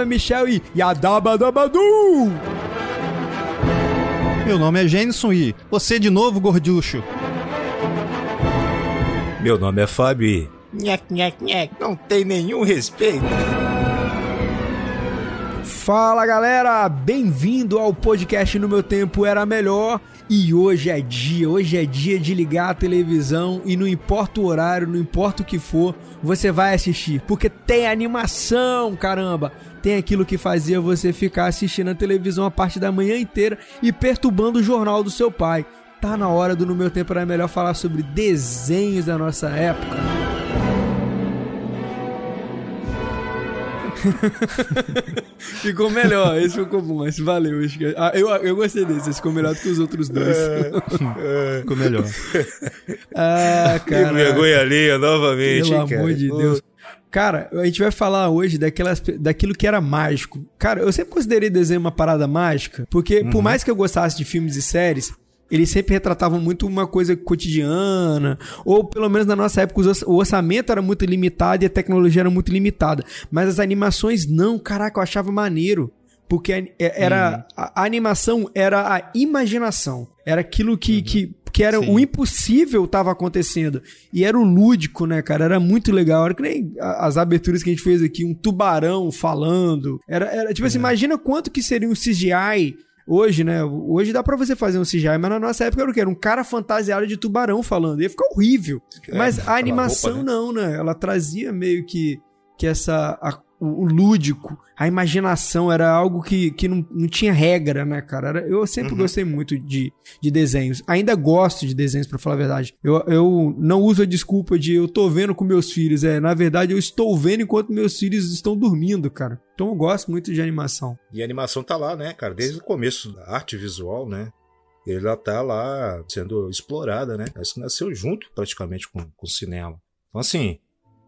nome é Michel e Yadabadabadu! Meu nome é Jenison e você de novo, gorducho. Meu nome é Fábio e... Nhec, nhec, nhec, não tem nenhum respeito. Fala galera, bem-vindo ao podcast No Meu Tempo Era Melhor. E hoje é dia, hoje é dia de ligar a televisão e não importa o horário, não importa o que for, você vai assistir, porque tem animação, caramba. Tem aquilo que fazia você ficar assistindo a televisão a parte da manhã inteira e perturbando o jornal do seu pai. Tá na hora do No Meu Tempo Era Melhor falar sobre desenhos da nossa época. ficou melhor, esse ficou bom, esse valeu. Esse, ah, eu, eu gostei desse, esse ficou melhor do que os outros dois. É, é. ficou melhor. Ah, cara. Que vergonha alheia novamente, Pelo hein, cara. amor de Deus. Cara, a gente vai falar hoje daquelas, daquilo que era mágico. Cara, eu sempre considerei desenho uma parada mágica, porque uhum. por mais que eu gostasse de filmes e séries, eles sempre retratavam muito uma coisa cotidiana, ou pelo menos na nossa época o orçamento era muito limitado e a tecnologia era muito limitada. Mas as animações não, caraca, eu achava maneiro. Porque era, hum. a, a, animação era a imaginação. Era aquilo que, uhum. que, que era Sim. o impossível estava acontecendo. E era o lúdico, né, cara? Era muito legal. Era que nem as aberturas que a gente fez aqui, um tubarão falando. Era, era tipo assim, é. imagina quanto que seria um CGI Hoje, né? Hoje dá pra você fazer um CGI, mas na nossa época era o quê? Era um cara fantasiado de tubarão falando. Ia ficar horrível. É, mas a animação roupa, né? não, né? Ela trazia meio que, que essa. A, o, o, lúdico, a imaginação era algo que, que não, não tinha regra, né, cara? Era, eu sempre uhum. gostei muito de, de desenhos. Ainda gosto de desenhos, para falar a verdade. Eu, eu não uso a desculpa de eu tô vendo com meus filhos. É, na verdade, eu estou vendo enquanto meus filhos estão dormindo, cara. Então eu gosto muito de animação. E a animação tá lá, né, cara? Desde o começo da arte visual, né? Ela tá lá sendo explorada, né? Isso nasceu junto praticamente com, com o cinema. Então, assim,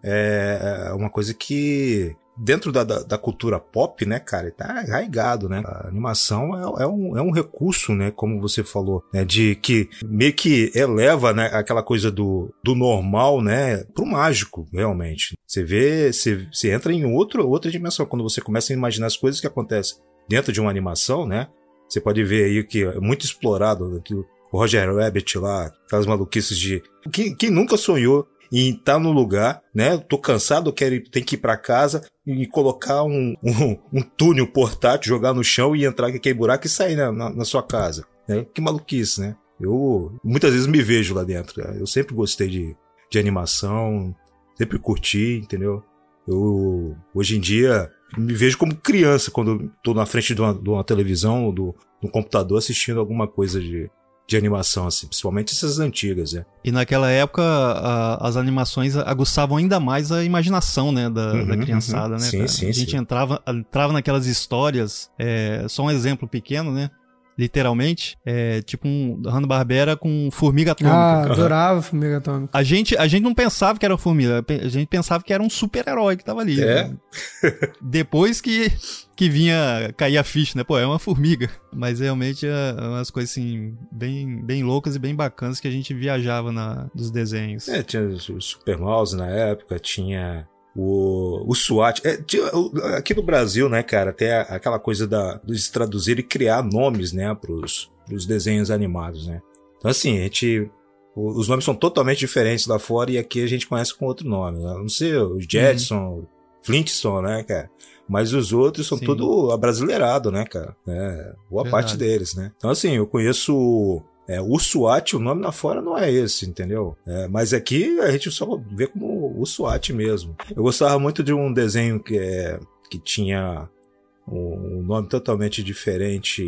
é, é uma coisa que dentro da, da, da, cultura pop, né, cara, tá arraigado, né? A animação é, é, um, é um recurso, né, como você falou, né, de que meio que eleva, né, aquela coisa do, do normal, né, pro mágico, realmente. Você vê, você, você entra em outro, outra dimensão. Quando você começa a imaginar as coisas que acontecem dentro de uma animação, né, você pode ver aí que é muito explorado, que o Roger Rabbit lá, aquelas maluquices de... Quem, quem nunca sonhou e estar tá no lugar, né? Tô cansado, quero tem que ir para casa e colocar um, um, um, túnel portátil, jogar no chão e entrar aquele buraco e sair na, na, na sua casa. Né? Que maluquice, né? Eu muitas vezes me vejo lá dentro. Eu sempre gostei de, de animação, sempre curti, entendeu? Eu hoje em dia me vejo como criança quando estou na frente de uma, de uma televisão do, do computador assistindo alguma coisa de, de animação, assim, principalmente essas antigas, né? E naquela época a, as animações aguçavam ainda mais a imaginação, né, da, uhum, da criançada, uhum. né? Sim, cara? sim, a gente sim. entrava, entrava naquelas histórias, é, só um exemplo pequeno, né? Literalmente, é tipo um Hanna-Barbera com formiga atômica. Ah, adorava formiga atômica. A gente, a gente não pensava que era formiga, a gente pensava que era um super-herói que tava ali. É? Né? Depois que, que vinha cair a ficha, né? Pô, é uma formiga. Mas realmente é umas coisas assim, bem, bem loucas e bem bacanas que a gente viajava na, dos desenhos. É, tinha o Super Mouse na época, tinha o, o SWAT. É, aqui no Brasil, né, cara, tem aquela coisa da, de traduzir e criar nomes, né, pros, pros desenhos animados, né. Então, assim, a gente. Os nomes são totalmente diferentes lá fora e aqui a gente conhece com outro nome. Né? Não sei, o Jetson, uhum. Flintstone, né, cara? Mas os outros são Sim. tudo abrasileirado, né, cara? É, boa Verdade. parte deles, né? Então, assim, eu conheço é, o SWAT, o nome lá fora não é esse, entendeu? É, mas aqui a gente só vê como o SWAT mesmo. Eu gostava muito de um desenho que, é, que tinha um nome totalmente diferente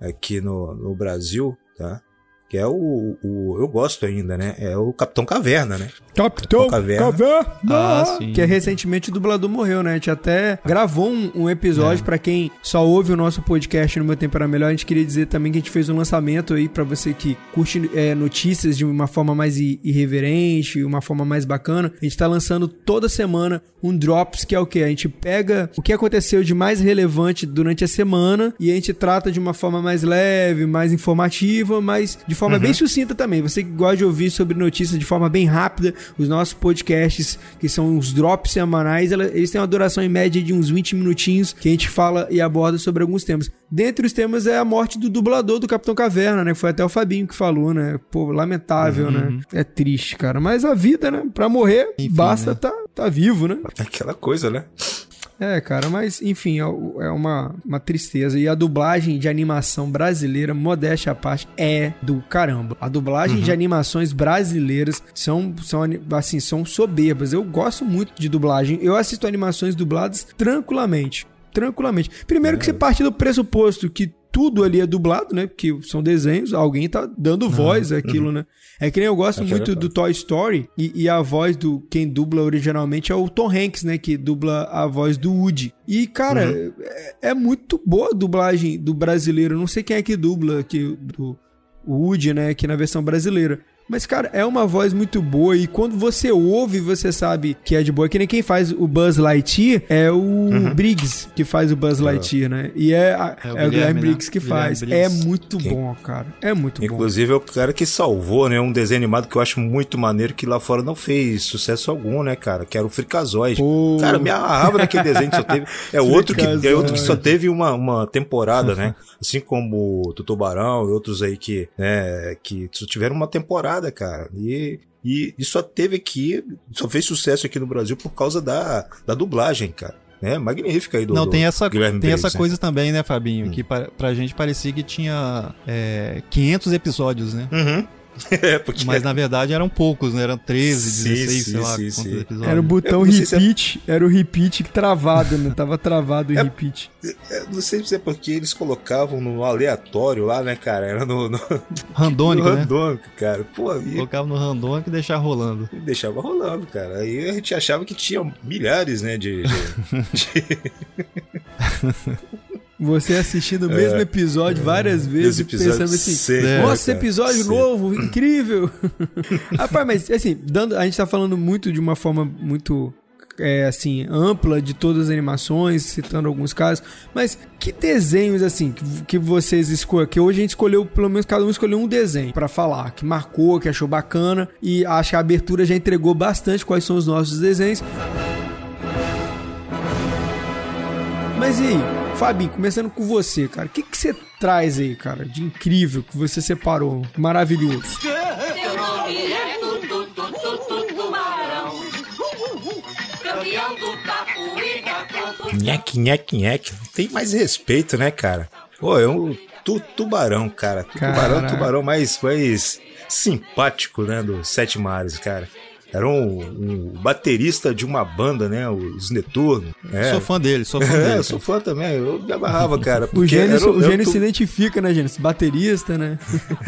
aqui no, no Brasil, tá? Que é o, o, Eu gosto ainda, né? É o Capitão Caverna, né? Capitão, Capitão Caverna. Caverna. Ah, sim. Que é recentemente o dublador morreu, né? A gente até gravou um, um episódio é. para quem só ouve o nosso podcast no Meu Tempo Era Melhor. A gente queria dizer também que a gente fez um lançamento aí para você que curte é, notícias de uma forma mais irreverente, uma forma mais bacana. A gente tá lançando toda semana um Drops, que é o que? A gente pega o que aconteceu de mais relevante durante a semana e a gente trata de uma forma mais leve, mais informativa, mas de forma uhum. bem sucinta também. Você que gosta de ouvir sobre notícias de forma bem rápida, os nossos podcasts, que são os drops semanais, eles têm uma duração em média de uns 20 minutinhos que a gente fala e aborda sobre alguns temas. Dentre os temas é a morte do dublador do Capitão Caverna, né? Foi até o Fabinho que falou, né? Pô, lamentável, né? uhum. né? É triste, cara. Mas a vida, né? Pra morrer, Enfim, basta né? tá, tá vivo, né? Aquela coisa, né? É, cara, mas enfim, é, é uma, uma tristeza. E a dublagem de animação brasileira, modéstia à parte, é do caramba. A dublagem uhum. de animações brasileiras são, são, assim, são soberbas. Eu gosto muito de dublagem. Eu assisto animações dubladas tranquilamente tranquilamente. Primeiro é. que você parte do pressuposto que tudo ali é dublado, né? Porque são desenhos, alguém tá dando uhum. voz àquilo, uhum. né? É que nem eu gosto muito do Toy Story e, e, a voz do quem dubla originalmente é o Tom Hanks, né? Que dubla a voz do Woody. E, cara, uhum. é, é, muito boa a dublagem do brasileiro. não sei quem é que dubla aqui do o Woody, né? Aqui na versão brasileira. Mas, cara, é uma voz muito boa e quando você ouve, você sabe que é de boa. Que nem quem faz o Buzz Lightyear é o uhum. Briggs que faz o Buzz Lightyear, né? E é, a, é, o, é o Guilherme, né? Briggs que faz. É muito quem... bom, cara. É muito Inclusive, bom. Inclusive, é o cara que salvou, né? Um desenho animado que eu acho muito maneiro que lá fora não fez sucesso algum, né, cara? Que era o Fricazoide. Pô. Cara, me amarrava naquele desenho que só teve. É outro que, é outro que só teve uma, uma temporada, né? Assim como o Tubarão e outros aí que, né, que tiveram uma temporada, cara. E e, e só teve aqui, só fez sucesso aqui no Brasil por causa da, da dublagem, cara. É, magnífica aí do Não, tem essa, Guilherme tem essa coisa também, né, Fabinho? Hum. Que pra, pra gente parecia que tinha é, 500 episódios, né? Uhum. É, porque... Mas na verdade eram poucos, né? Eram 13, sim, 16, sim, sei lá sim, sim. episódios. Era o botão repeat, se é... era o repeat travado, né? Tava travado o é, repeat. É, não sei se é porque eles colocavam no aleatório lá, né, cara? Era no... no... Randônico, no né? Randônico, cara. Pô, e... Colocava no randônico e deixava rolando. E deixava rolando, cara. Aí a gente achava que tinha milhares, né, de... de... Você assistindo o mesmo é, episódio várias vezes e pensando assim, sempre, nossa, cara, episódio sempre. novo, incrível. Rapaz, mas assim, dando, a gente tá falando muito de uma forma muito é, assim, ampla de todas as animações, citando alguns casos, mas que desenhos, assim, que, que vocês escolheram? Que hoje a gente escolheu, pelo menos cada um escolheu um desenho para falar, que marcou, que achou bacana, e acho que a abertura já entregou bastante quais são os nossos desenhos. Mas e aí? Fabinho, começando com você, cara. O que, que você traz aí, cara, de incrível que você separou? Maravilhoso. Seu nome é Nheque, nheque, nheque. Tem mais respeito, né, cara? Pô, é um tu, tubarão, cara. Tubarão, tubarão mais, mais simpático, né, dos Sete Mares, cara era um, um, baterista de uma banda, né? Os Neturno. É. Sou fã dele, sou fã é, dele. sou fã também, eu me amarrava, cara. o Gênesis, o Gênesis se identifica, né, Gênesis? Baterista, né?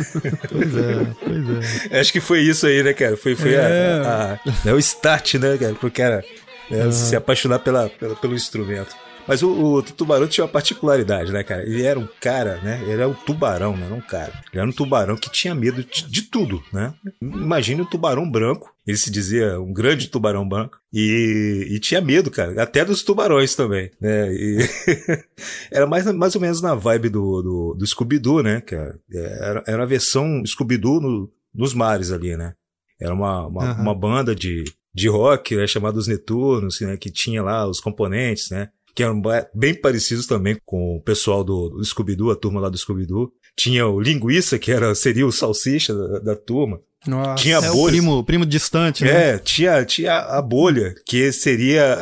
pois é, pois é. Acho que foi isso aí, né, cara? Foi, foi é. a, a, a, o start, né, cara? Porque era né, se apaixonar pela, pela, pelo instrumento. Mas o, o, tubarão tinha uma particularidade, né, cara? Ele era um cara, né? Ele era um tubarão, né? Não um cara. Ele era um tubarão que tinha medo de, de tudo, né? Imagine um tubarão branco. Ele se dizia um grande tubarão branco. E, e tinha medo, cara. Até dos tubarões também, né? E era mais, mais ou menos na vibe do, do, do Scooby-Doo, né, cara? Era, era a versão Scooby-Doo no, nos mares ali, né? Era uma, uma, uhum. uma banda de, de rock, né, chamada Os Neturnos, né, que tinha lá os componentes, né? Que eram bem parecidos também com o pessoal do, do Scooby-Doo, a turma lá do Scooby-Doo. Tinha o Linguiça, que era, seria o salsicha da, da turma. Nossa, tinha é bolha. o primo, primo distante, né? É, tinha, tinha a bolha, que seria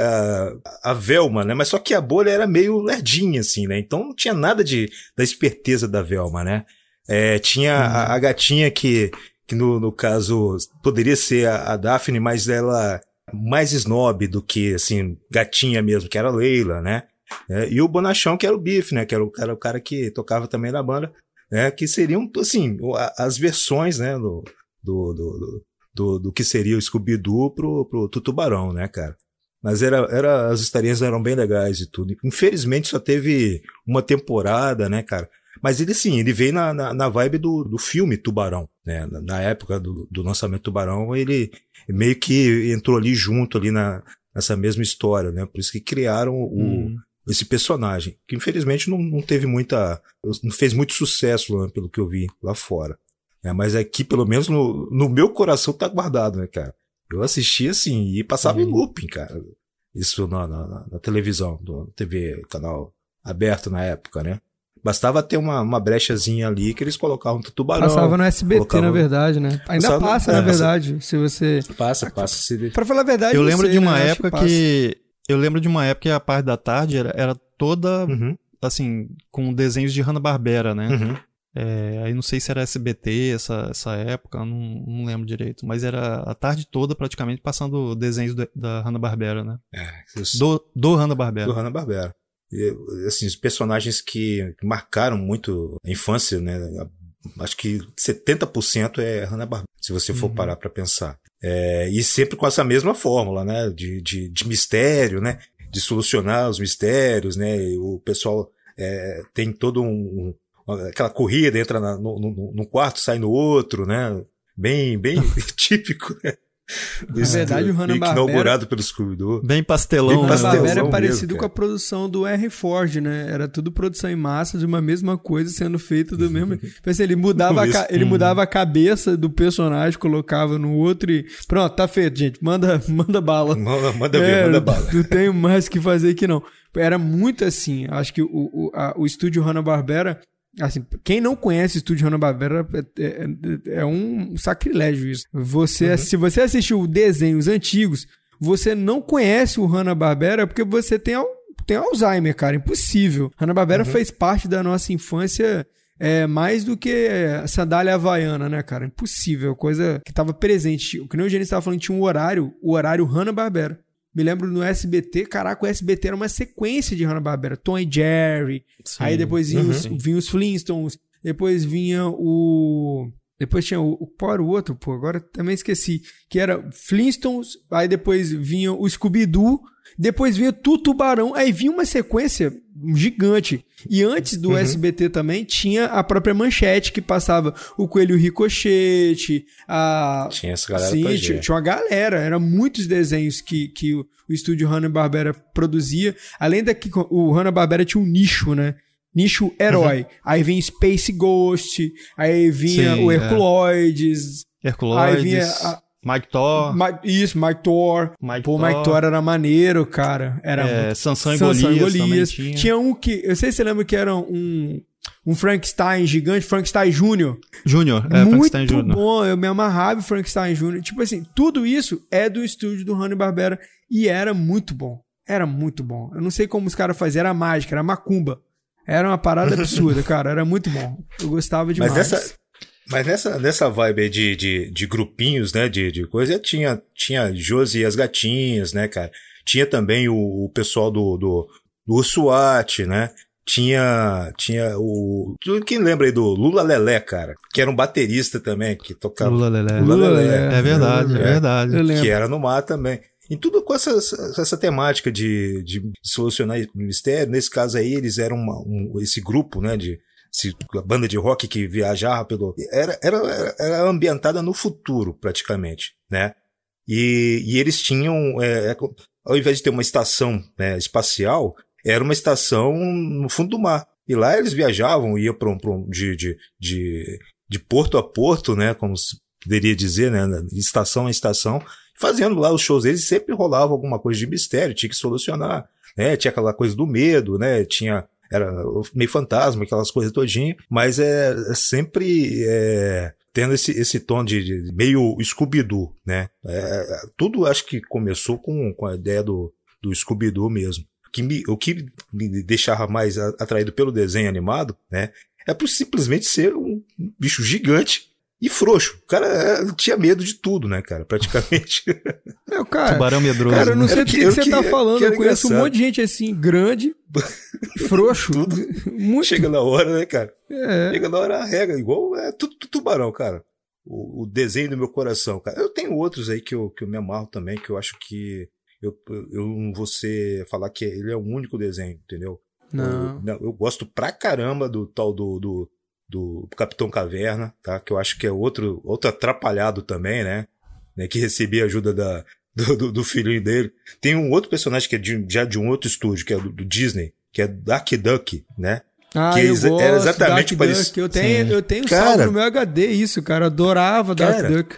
a, a Velma, né? Mas só que a bolha era meio lerdinha, assim, né? Então não tinha nada de, da esperteza da Velma, né? É, tinha uhum. a, a, gatinha que, que no, no caso poderia ser a, a Daphne, mas ela mais snob do que, assim, gatinha mesmo, que era Leila, né? É, e o Bonachão, que era o Biff, né? Que era o cara, o cara que tocava também na banda, né? Que seriam, assim, as versões, né? Do, do, do, do, do que seria o Scooby-Doo pro, pro Tutubarão, né, cara? Mas era, era, as historinhas eram bem legais e tudo. Infelizmente só teve uma temporada, né, cara? Mas ele sim, ele veio na, na, na vibe do, do filme Tubarão, né? Na, na época do, do lançamento Tubarão, ele meio que entrou ali junto ali na, nessa mesma história, né? Por isso que criaram o, hum. esse personagem, que infelizmente não, não teve muita, não fez muito sucesso lá, pelo que eu vi lá fora. É, mas aqui, pelo menos no, no meu coração, tá guardado, né, cara? Eu assisti assim e passava uhum. em looping, cara. Isso na, na, na televisão, no TV, canal aberto na época, né? Bastava ter uma, uma brechazinha ali que eles colocavam um tubarão. Passava no SBT, colocavam... na verdade, né? Ainda Passava, passa, é, na verdade, se você... Passa, passa. Se... Pra falar a verdade, Eu lembro sei, de uma né? época que, que... Eu lembro de uma época que a parte da tarde era, era toda, uhum. assim, com desenhos de Hanna-Barbera, né? Uhum. É, aí não sei se era SBT essa, essa época, não, não lembro direito. Mas era a tarde toda praticamente passando desenhos do, da Hanna-Barbera, né? É, do, do Hanna-Barbera. Do Hanna-Barbera. Assim, os personagens que marcaram muito a infância, né? Acho que 70% é Hanna-Barbera, se você for uhum. parar para pensar. É, e sempre com essa mesma fórmula, né? De, de, de mistério, né? De solucionar os mistérios, né? E o pessoal é, tem todo um, aquela corrida, entra na, no, no, no, quarto, sai no outro, né? Bem, bem típico, né? Na verdade, o Hanna-Barbera... inaugurado pelo Scooby-Doo. Bem pastelão. O Hanna-Barbera é parecido mesmo, com a produção do R. Ford, né? Era tudo produção em massa de uma mesma coisa sendo feita do mesmo... Assim, ele mudava, a, ele mudava a cabeça do personagem, colocava no outro e... Pronto, tá feito, gente. Manda, manda bala. Manda, manda ver, é, manda bala. Não tenho mais o que fazer aqui, não. Era muito assim. Acho que o, o, a, o estúdio Hanna-Barbera Assim, quem não conhece o estúdio Hanna-Barbera é, é, é, um sacrilégio isso. Você, uhum. Se você assistiu desenhos antigos, você não conhece o Hanna-Barbera porque você tem, tem Alzheimer, cara. Impossível. Hanna-Barbera uhum. fez parte da nossa infância é, mais do que a sandália havaiana, né, cara? Impossível. Coisa que estava presente. O que nem o Gênesis estava falando, tinha um horário, o horário Hanna-Barbera. Me lembro no SBT, caraca, o SBT era uma sequência de Hanna-Barbera. Tom e Jerry. Sim. Aí depois vinha, uhum. os, vinha os Flintstones. Depois vinha o... Depois tinha o... Qual era o outro? Pô, agora também esqueci. Que era Flintstones. Aí depois vinha o Scooby-Doo. Depois vinha Tutubarão. Aí vinha uma sequência gigante. E antes do uhum. SBT também tinha a própria manchete que passava o Coelho Ricochete, a. Tinha essa galera Sim, tinha, tinha uma galera. Eram muitos desenhos que, que o, o estúdio Hanna-Barbera produzia. Além da que o Hanna-Barbera tinha um nicho, né? Nicho herói. Uhum. Aí vinha Space Ghost, aí vinha Sim, o Herculoides. É. Herculoides. Aí vinha a, Mike Thor. isso, Mike Thor. Mike Pô, Thor. Mike Thor era maneiro, cara. Era é, muito... Sansão e Sansão Golias, Golias. Tinha. tinha. um que, eu sei se você lembra que era um um Frankenstein gigante, Frankenstein Júnior. Júnior, é, Muito Frankenstein Júnior. bom, eu me amarrava em Frankenstein Júnior. Tipo assim, tudo isso é do estúdio do Hanna-Barbera e era muito bom. Era muito bom. Eu não sei como os caras faziam, era mágica, era macumba. Era uma parada absurda, cara, era muito bom. Eu gostava demais. Mas essa, mas nessa, nessa vibe de, de, de grupinhos, né, de, de coisa, tinha, tinha Josi e as gatinhas, né, cara? Tinha também o, o pessoal do, do, do SWAT, né? Tinha, tinha o. Quem lembra aí do Lula Lelé, cara? Que era um baterista também, que tocava. Lula Lelé. Lula Lelé. É verdade, é, é verdade. Que era no mar também. E tudo com essa, essa temática de, de solucionar mistério. Nesse caso aí, eles eram uma, um, esse grupo, né, de, a banda de rock que viajava pelo. Era, era, era ambientada no futuro, praticamente, né? E, e eles tinham. É, é, ao invés de ter uma estação né, espacial, era uma estação no fundo do mar. E lá eles viajavam, iam para um, um de, de, de, de porto a porto, né? Como se poderia dizer, né? Estação a estação, fazendo lá os shows deles, sempre rolava alguma coisa de mistério, tinha que solucionar, né? Tinha aquela coisa do medo, né? Tinha era meio fantasma, aquelas coisas todinha, mas é, é sempre é, tendo esse, esse tom de, de meio Scooby-Doo, né? É, tudo acho que começou com, com a ideia do, do Scooby-Doo mesmo. Que, me, o que me deixava mais atraído pelo desenho animado, né? É por simplesmente ser um bicho gigante e frouxo. O cara é, tinha medo de tudo, né, cara? Praticamente. Meu, cara, Tubarão medroso. Cara, eu não né? sei o que, que, você tá falando. Eu conheço engraçado. um monte de gente assim, grande, frouxo. tudo. Muito. Chega na hora, né, cara? É. Chega na hora, rega. Igual é tudo, tudo tubarão, cara. O, o, desenho do meu coração, cara. Eu tenho outros aí que eu, que eu me amarro também, que eu acho que eu, eu não vou ser, falar que ele é o único desenho, entendeu? Não. Eu, não, eu gosto pra caramba do tal do, do do Capitão Caverna, tá? Que eu acho que é outro, outro atrapalhado também, né? né? Que recebia ajuda da, do, do, do, filhinho dele. Tem um outro personagem que é de, já de um outro estúdio, que é do, do Disney, que é Dark Duck, né? Ah, que eu gosto, era exatamente parecido. Eu tenho, eu tenho cara, salvo no meu HD isso, cara. adorava Dark Duck.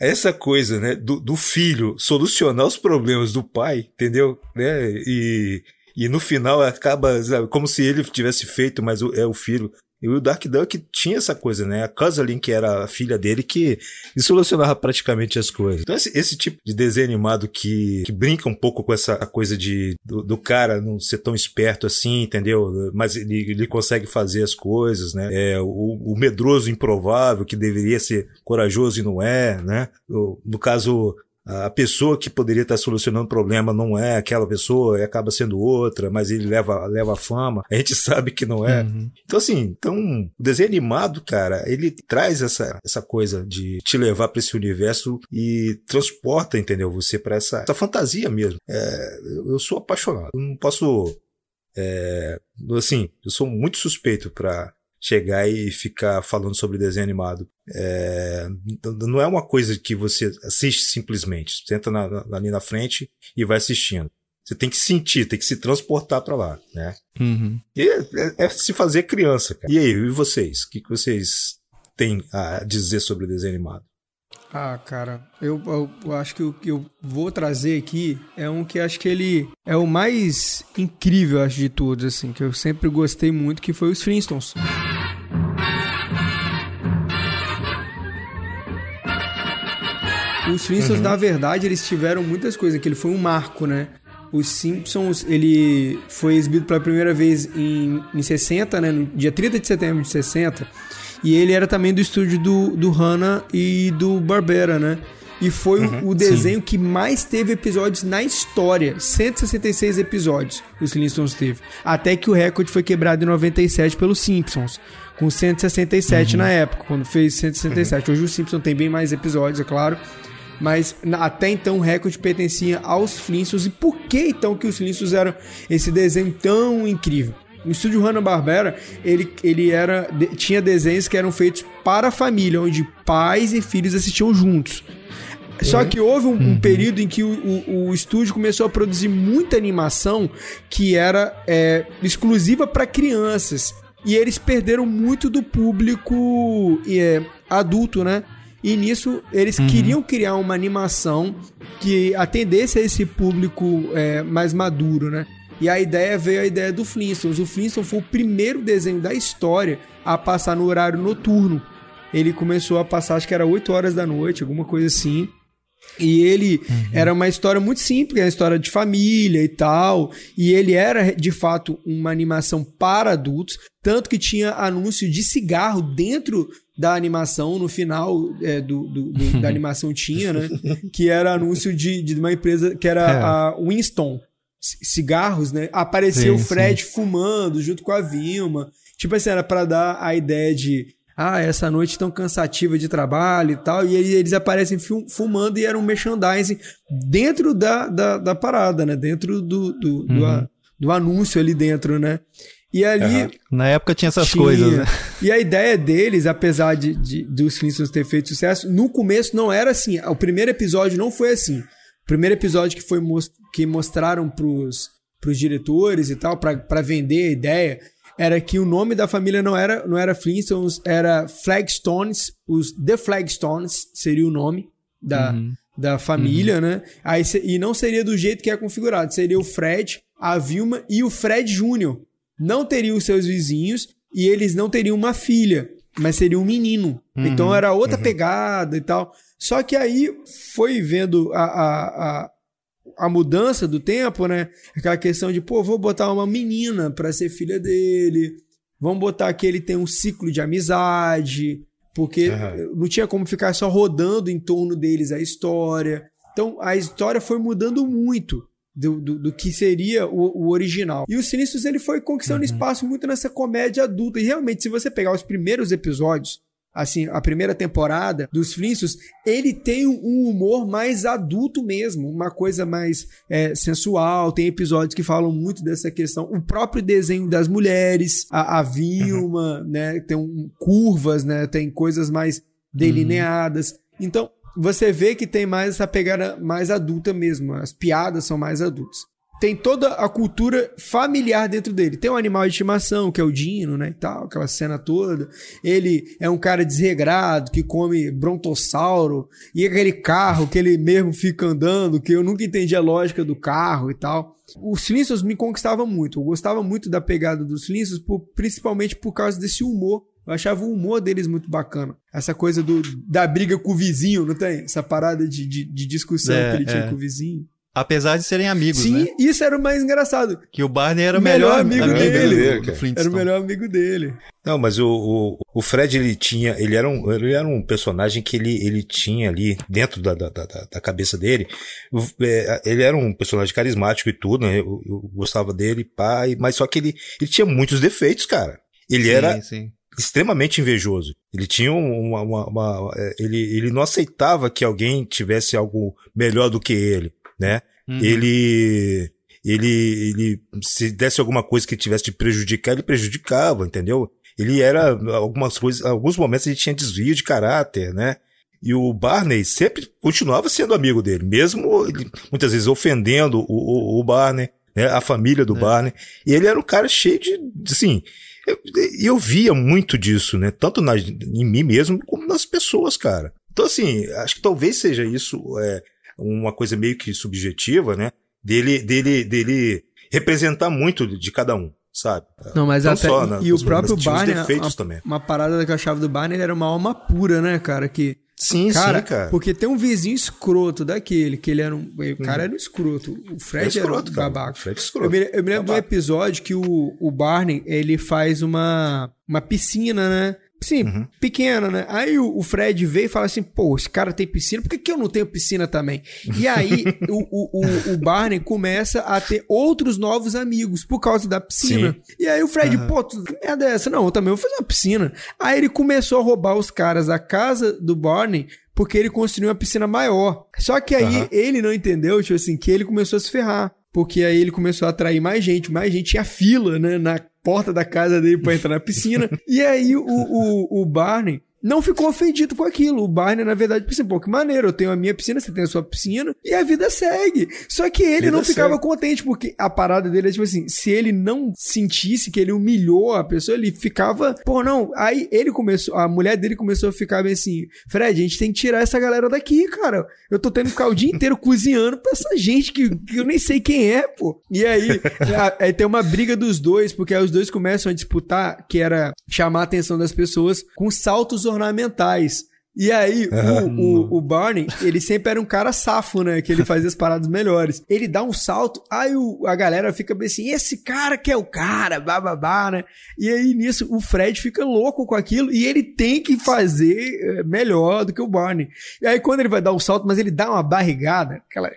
Essa coisa, né, do, do, filho solucionar os problemas do pai, entendeu? Né? E, e no final acaba sabe, como se ele tivesse feito, mas o, é o filho. E o Dark Duck tinha essa coisa, né? A Cuzzling, que era a filha dele, que solucionava praticamente as coisas. Então, esse, esse tipo de desenho animado que, que, brinca um pouco com essa coisa de do, do, cara não ser tão esperto assim, entendeu? Mas ele, ele consegue fazer as coisas, né? É, o, o medroso improvável, que deveria ser corajoso e não é, né? No caso, a pessoa que poderia estar solucionando o problema não é aquela pessoa, acaba sendo outra, mas ele leva, leva a fama. A gente sabe que não é. Uhum. Então, assim, então, o desenho animado, cara, ele traz essa, essa coisa de te levar para esse universo e transporta, entendeu? Você para essa, essa fantasia mesmo. É, eu sou apaixonado. Eu não posso. É, assim, eu sou muito suspeito para chegar e ficar falando sobre desenho animado. É, não é uma coisa que você assiste simplesmente. Você entra na, na, ali na frente e vai assistindo. Você tem que sentir, tem que se transportar para lá, né? Uhum. E é, é, é, se fazer criança, cara. E aí, e vocês? O que, que vocês têm a dizer sobre desenho animado? Ah, cara, eu, eu, acho que o que eu vou trazer aqui é um que acho que ele é o mais incrível, acho, de todos, assim, que eu sempre gostei muito, que foi os Flintstones. Os Flintstones, uhum. na verdade, eles tiveram muitas coisas, que ele foi um marco, né? Os Simpsons, ele foi exibido pela primeira vez em, em 60, né? No dia 30 de setembro de 60. E ele era também do estúdio do, do Hanna e do Barbera, né? E foi uhum, o desenho sim. que mais teve episódios na história. 166 episódios os Flintstones teve. Até que o recorde foi quebrado em 97 pelos Simpsons. Com 167 uhum. na época, quando fez 167. Uhum. Hoje o Simpsons tem bem mais episódios, é claro. Mas até então o recorde pertencia aos Flintstones. E por que então que os Flintstones eram esse desenho tão incrível? O estúdio Hanna-Barbera, ele, ele era, tinha desenhos que eram feitos para a família, onde pais e filhos assistiam juntos. Só que houve um, um uhum. período em que o, o, o, estúdio começou a produzir muita animação que era é, exclusiva para crianças. E eles perderam muito do público é, adulto, né? E nisso eles uhum. queriam criar uma animação que atendesse a esse público é, mais maduro, né? E a ideia veio a ideia do Flintstones. O Flintstones foi o primeiro desenho da história a passar no horário noturno. Ele começou a passar, acho que era 8 horas da noite, alguma coisa assim. E ele uhum. era uma história muito simples, uma história de família e tal. E ele era, de fato, uma animação para adultos. Tanto que tinha anúncio de cigarro dentro da animação, no final é, do, do, do da animação tinha, né? Que era anúncio de, de uma empresa que era é. a Winston cigarros, né? Apareceu o Fred sim. fumando junto com a Vilma. Tipo assim, era pra dar a ideia de ah, essa noite tão cansativa de trabalho e tal, e eles aparecem fumando e era um merchandising dentro da, da, da parada, né? Dentro do, do, uhum. do, do, anúncio ali dentro, né? E ali. Uhum. Na época tinha essas tinha. coisas, né? E a ideia deles, apesar de, de dos Flintstones ter feito sucesso, no começo não era assim. O primeiro episódio não foi assim primeiro episódio que foi que mostraram pros, pros diretores e tal, para vender a ideia, era que o nome da família não era, não era Flintstones, era Flagstones, os The Flagstones seria o nome da, uhum. da família, uhum. né? Aí, e não seria do jeito que é configurado, seria o Fred, a Vilma e o Fred Jr. Não teriam os seus vizinhos e eles não teriam uma filha, mas seria um menino. Uhum. Então era outra uhum. pegada e tal. Só que aí foi vendo a, a, a, a, mudança do tempo, né? Aquela questão de, pô, vou botar uma menina para ser filha dele. Vamos botar que ele tem um ciclo de amizade, porque uhum. não tinha como ficar só rodando em torno deles a história. Então a história foi mudando muito. Do, do, do, que seria o, o, original. E o Sinistros ele foi conquistando uhum. espaço muito nessa comédia adulta. E realmente, se você pegar os primeiros episódios, assim, a primeira temporada dos Flintstones, ele tem um humor mais adulto mesmo, uma coisa mais é, sensual. Tem episódios que falam muito dessa questão. O próprio desenho das mulheres, a, a Vilma, uhum. né? Tem um, curvas, né? Tem coisas mais delineadas. Uhum. Então, você vê que tem mais essa pegada mais adulta mesmo. As piadas são mais adultas. Tem toda a cultura familiar dentro dele. Tem um animal de estimação, que é o Dino, né, e tal, aquela cena toda. Ele é um cara desregrado, que come brontossauro, e aquele carro que ele mesmo fica andando, que eu nunca entendi a lógica do carro e tal. Os Flintstones me conquistavam muito. Eu gostava muito da pegada dos Flintstones, por, principalmente por causa desse humor eu achava o humor deles muito bacana. Essa coisa do, da briga com o vizinho, não tem? Essa parada de, de, de discussão é, que ele tinha é. com o vizinho. Apesar de serem amigos, Sim, né? isso era o mais engraçado. Que o Barney era o melhor, melhor amigo, amigo, dele. dele era o melhor amigo dele. Não, mas o, o, o, Fred, ele tinha. Ele era, um, ele era um personagem que ele, ele tinha ali, dentro da, da, da, da cabeça dele. É, ele era um personagem carismático e tudo, né? Eu, eu gostava dele, pai, mas só que ele, ele tinha muitos defeitos, cara. Ele sim, era. Sim extremamente invejoso. Ele tinha uma, uma, uma, é, ele, ele não aceitava que alguém tivesse algo melhor do que ele, né? Uhum. Ele, ele, ele, se desse alguma coisa que tivesse de prejudicar, ele prejudicava, entendeu? Ele era, algumas coisas, alguns momentos ele tinha desvio de caráter, né? E o Barney sempre continuava sendo amigo dele, mesmo ele, muitas vezes ofendendo o, o, o Barney, né? A família do é. Barney. E ele era um cara cheio de, assim, eu, eu via muito disso, né? Tanto na, em mim mesmo, como nas pessoas, cara. Então, assim, acho que talvez seja isso é, uma coisa meio que subjetiva, né? Dele, dele, dele representar muito de cada um, sabe? Não, mas Não até. Só, né? E o próprio Barney. Uma, uma parada que eu achava do Barney era uma alma pura, né, cara? Que Sim, cara, sim, cara. Porque tem um vizinho escroto daquele, que ele era um. O cara era um escroto. O Fred é escroto, era um babaca. Fred é escroto. Eu me, eu me lembro de um episódio que o, o Barney ele faz uma, uma piscina, né? Sim, uhum. pequena, né? Aí o, o, Fred veio e fala assim: pô, esse cara tem piscina, por que, que eu não tenho piscina também? E aí o, o, o, Barney começa a ter outros novos amigos por causa da piscina. Sim. E aí o Fred, uhum. pô, que merda é essa? Não, eu também vou fazer uma piscina. Aí ele começou a roubar os caras da casa do Barney porque ele construiu uma piscina maior. Só que aí uhum. ele não entendeu, tipo assim, que ele começou a se ferrar. Porque aí ele começou a atrair mais gente, mais gente tinha fila, né, na porta da casa dele para entrar na piscina. e aí o, o, o Barney não ficou ofendido com aquilo. O Barney, na verdade, pensou, pô, que maneiro, eu tenho a minha piscina, você tem a sua piscina, e a vida segue. Só que ele vida não ficava segue. contente, porque a parada dele é tipo assim, se ele não sentisse que ele humilhou a pessoa, ele ficava, pô, não. Aí ele começou, a mulher dele começou a ficar bem assim, Fred, a gente tem que tirar essa galera daqui, cara. Eu tô tendo que ficar o dia inteiro cozinhando pra essa gente que, que eu nem sei quem é, pô. E aí, aí tem uma briga dos dois, porque aí os dois começam a disputar, que era chamar a atenção das pessoas com saltos ornamentais. E aí, o, o, o, Barney, ele sempre era um cara safo, né? Que ele fazia as paradas melhores. Ele dá um salto, aí o, a galera fica bem assim, esse cara que é o cara, bababá, né? E aí, nisso, o Fred fica louco com aquilo e ele tem que fazer eh, melhor do que o Barney. E aí, quando ele vai dar um salto, mas ele dá uma barrigada, aquela...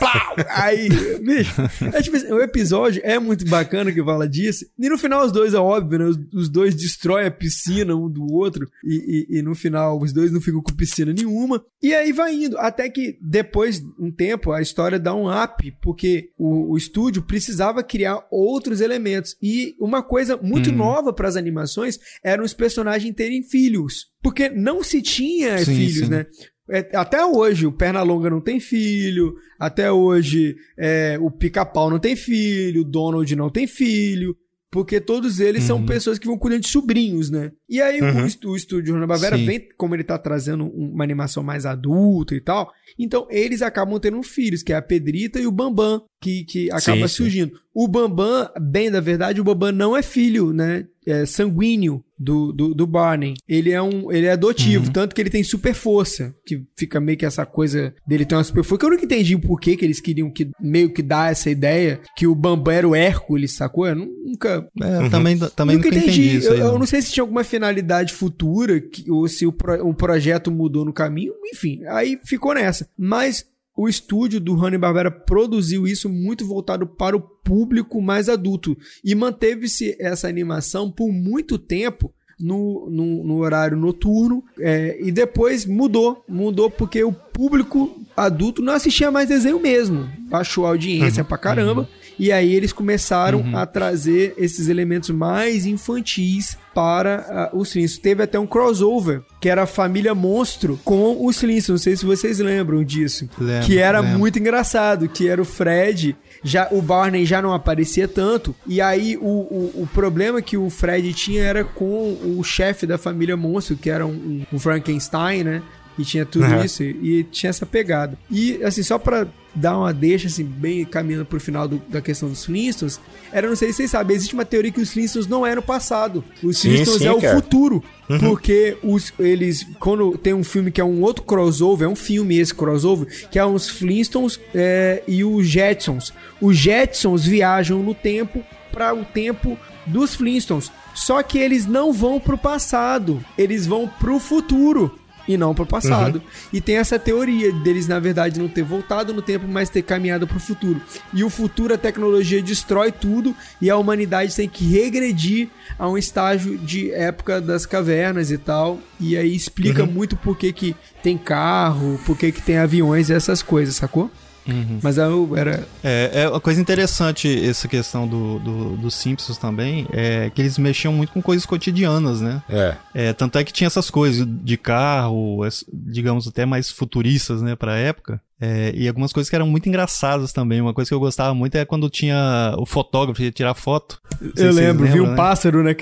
Plau! Aí, bicho, é tipo assim, o episódio é muito bacana que fala disso. E no final, os dois, é óbvio, né? Os, os dois destroem a piscina um do outro. E, e, e no final, os dois dois não ficam com piscina nenhuma. E aí vai indo, até que depois, um tempo, a história dá um up, porque o, o estúdio precisava criar outros elementos. E uma coisa muito hum. nova para as animações eram os personagens terem filhos. Porque não se tinha sim, filhos, sim. né? É, até hoje o Pernalonga não tem filho, até hoje é, o Pica-Pau não tem filho, o Donald não tem filho, porque todos eles uhum. são pessoas que vão cuidando de sobrinhos, né? E aí uhum. o, o estúdio Hanna-Barbera vem, como ele tá trazendo uma animação mais adulta e tal, então eles acabam tendo filhos, que é a Pedrita e o Bambam, que, que acaba sim, surgindo. Sim. O Bambam, bem da verdade, o Bambam não é filho, né? É sanguíneo do, do, do Barney. Ele é um ele é adotivo, uhum. tanto que ele tem super força, que fica meio que essa coisa dele ter uma super força, que eu nunca entendi o porquê que eles queriam que meio que dar essa ideia que o Bambam era o Hércules, sacou? Eu nunca... É, uhum. também, também nunca, nunca entendi, entendi isso eu, eu, não sei se tinha alguma finalidade futura, que, ou se o, pro, o projeto mudou no caminho, enfim, aí ficou nessa. Mas o estúdio do Hanna-Barbera produziu isso muito voltado para o público mais adulto. E manteve-se essa animação por muito tempo no, no, no horário noturno é, e depois mudou, mudou porque o público adulto não assistia mais desenho mesmo, baixou a audiência uhum, pra caramba. Uhum. E aí eles começaram uhum. a trazer esses elementos mais infantis para uh, os Flintstones. Teve até um crossover, que era a família Monstro com os Flintstones. Não sei se vocês lembram disso. Lembro, que era lembro. muito engraçado, que era o Fred já o Barney já não aparecia tanto. E aí o, o, o, problema que o Fred tinha era com o chefe da família Monstro, que era um, um Frankenstein, né? E tinha tudo uhum. isso e, e tinha essa pegada. E assim, só pra dar uma deixa, assim, bem caminhando pro final do, da questão dos Flintstones, era, não sei se vocês sabem, existe uma teoria que os Flintstones não é no passado. Os sim, Flintstones sim, é o cara. futuro. Uhum. Porque os, eles, quando tem um filme que é um outro crossover, é um filme esse crossover, que é os Flintstones é, e os Jetsons. Os Jetsons viajam no tempo para o tempo dos Flintstones. Só que eles não vão pro passado, eles vão pro futuro e não pro passado. Uhum. E tem essa teoria deles, na verdade, não ter voltado no tempo, mas ter caminhado pro futuro. E o futuro, a tecnologia destrói tudo e a humanidade tem que regredir a um estágio de época das cavernas e tal. E aí explica uhum. muito por que, que tem carro, por que, que tem aviões e essas coisas, sacou? Uhum. Mas eu era. É, é uma coisa interessante essa questão do, do, do, Simpsons também, é que eles mexiam muito com coisas cotidianas, né? É. é. Tanto é que tinha essas coisas de carro, digamos até mais futuristas, né, pra época. É, e algumas coisas que eram muito engraçadas também. Uma coisa que eu gostava muito é quando tinha o fotógrafo ia tirar foto. Eu lembro, vi um né? pássaro, né?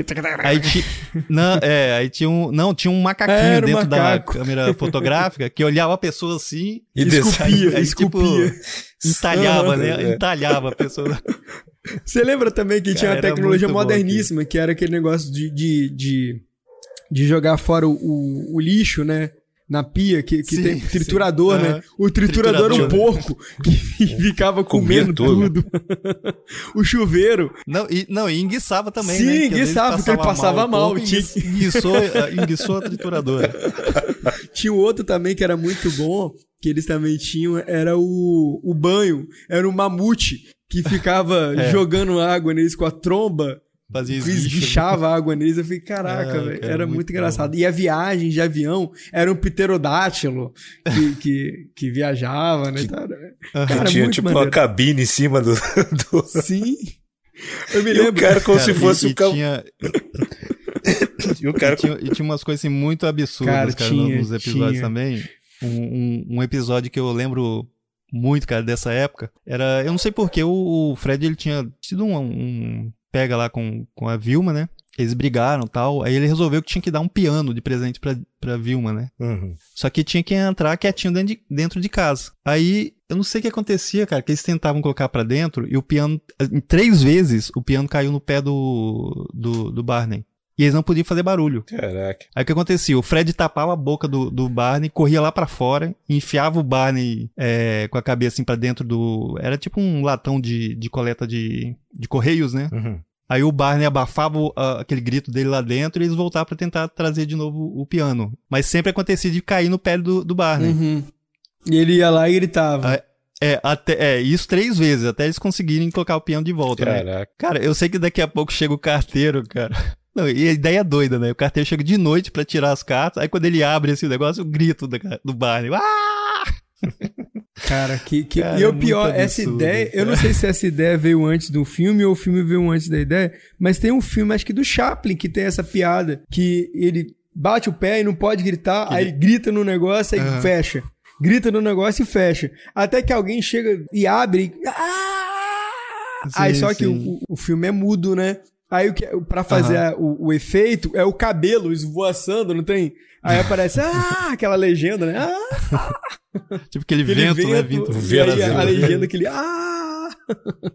Aí, ti... não, é, aí tinha um. Não, tinha um macaquinho é, dentro um da câmera fotográfica que olhava a pessoa assim e esculpia. Aí, esculpia. Tipo, entalhava, né? Entalhava a pessoa. Você lembra também que Cara, tinha a tecnologia moderníssima, que era aquele negócio de, de, de, de jogar fora o, o, o lixo, né? Na pia, que, que sim, tem triturador, sim. né? O triturador, triturador era um porco que ficava comendo tudo. o chuveiro. Não, e, não, e enguiçava também, sim, né? Sim, enguiçava, porque ele passava mal. mal tinha... enguiçou, eh, enguiçou a trituradora. tinha outro também que era muito bom, que eles também tinham, era o, o banho. Era o mamute que ficava é. jogando água neles com a tromba Fazia Esguichava né? água neles. Eu falei, caraca, é, velho. Era muito, muito engraçado. E a viagem de avião era um pterodátilo que, que, que viajava, né? Uhum. Cara, tinha tipo maneiro. uma cabine em cima do. do... Sim. Eu me lembro. E o cara como cara, se fosse o cão. Tinha... e, o cara... e, tinha, e tinha umas coisas assim, muito absurdas, cara, cara tinha, nos episódios tinha. também. Um, um, um, episódio que eu lembro muito, cara, dessa época. Era. Eu não sei porque o, o Fred ele tinha tido um, um pega lá com, com a Vilma, né? Eles brigaram tal. Aí ele resolveu que tinha que dar um piano de presente pra, pra Vilma, né? Uhum. Só que tinha que entrar quietinho dentro de, dentro de casa. Aí eu não sei o que acontecia, cara, que eles tentavam colocar para dentro e o piano, em três vezes, o piano caiu no pé do, do, do Barney. E eles não podiam fazer barulho. Caraca. Aí o que acontecia? O Fred tapava a boca do, do Barney, corria lá para fora, enfiava o Barney é, com a cabeça assim pra dentro do. Era tipo um latão de, de coleta de, de correios, né? Uhum. Aí o Barney abafava uh, aquele grito dele lá dentro e eles voltavam para tentar trazer de novo o piano. Mas sempre acontecia de cair no pé do, do Barney. Uhum. E ele ia lá e gritava. É, é, até, é, isso três vezes, até eles conseguirem colocar o piano de volta. Né? Caraca. Né? Cara, eu sei que daqui a pouco chega o carteiro, cara. Não, e a ideia é doida, né? O carteiro chega de noite para tirar as cartas, aí quando ele abre esse negócio, o grito do, do Barney. Ah! Cara, que, que... Cara, e o pior, absurdo, essa ideia, cara. eu não sei se essa ideia veio antes do filme ou o filme veio antes da ideia, mas tem um filme, acho que do Chaplin, que tem essa piada, que ele bate o pé e não pode gritar, que aí ele grita no negócio e uhum. fecha. Grita no negócio e fecha. Até que alguém chega e abre e... Ah! Sim, aí só sim. que o, o filme é mudo, né? Aí o que, pra fazer uhum. a, o, o, efeito é o cabelo esvoaçando, não tem? Aí aparece, ah, aquela legenda, né? Ah! tipo aquele, aquele vento, né? vento, né? Aí, a, a legenda, aquele, ah!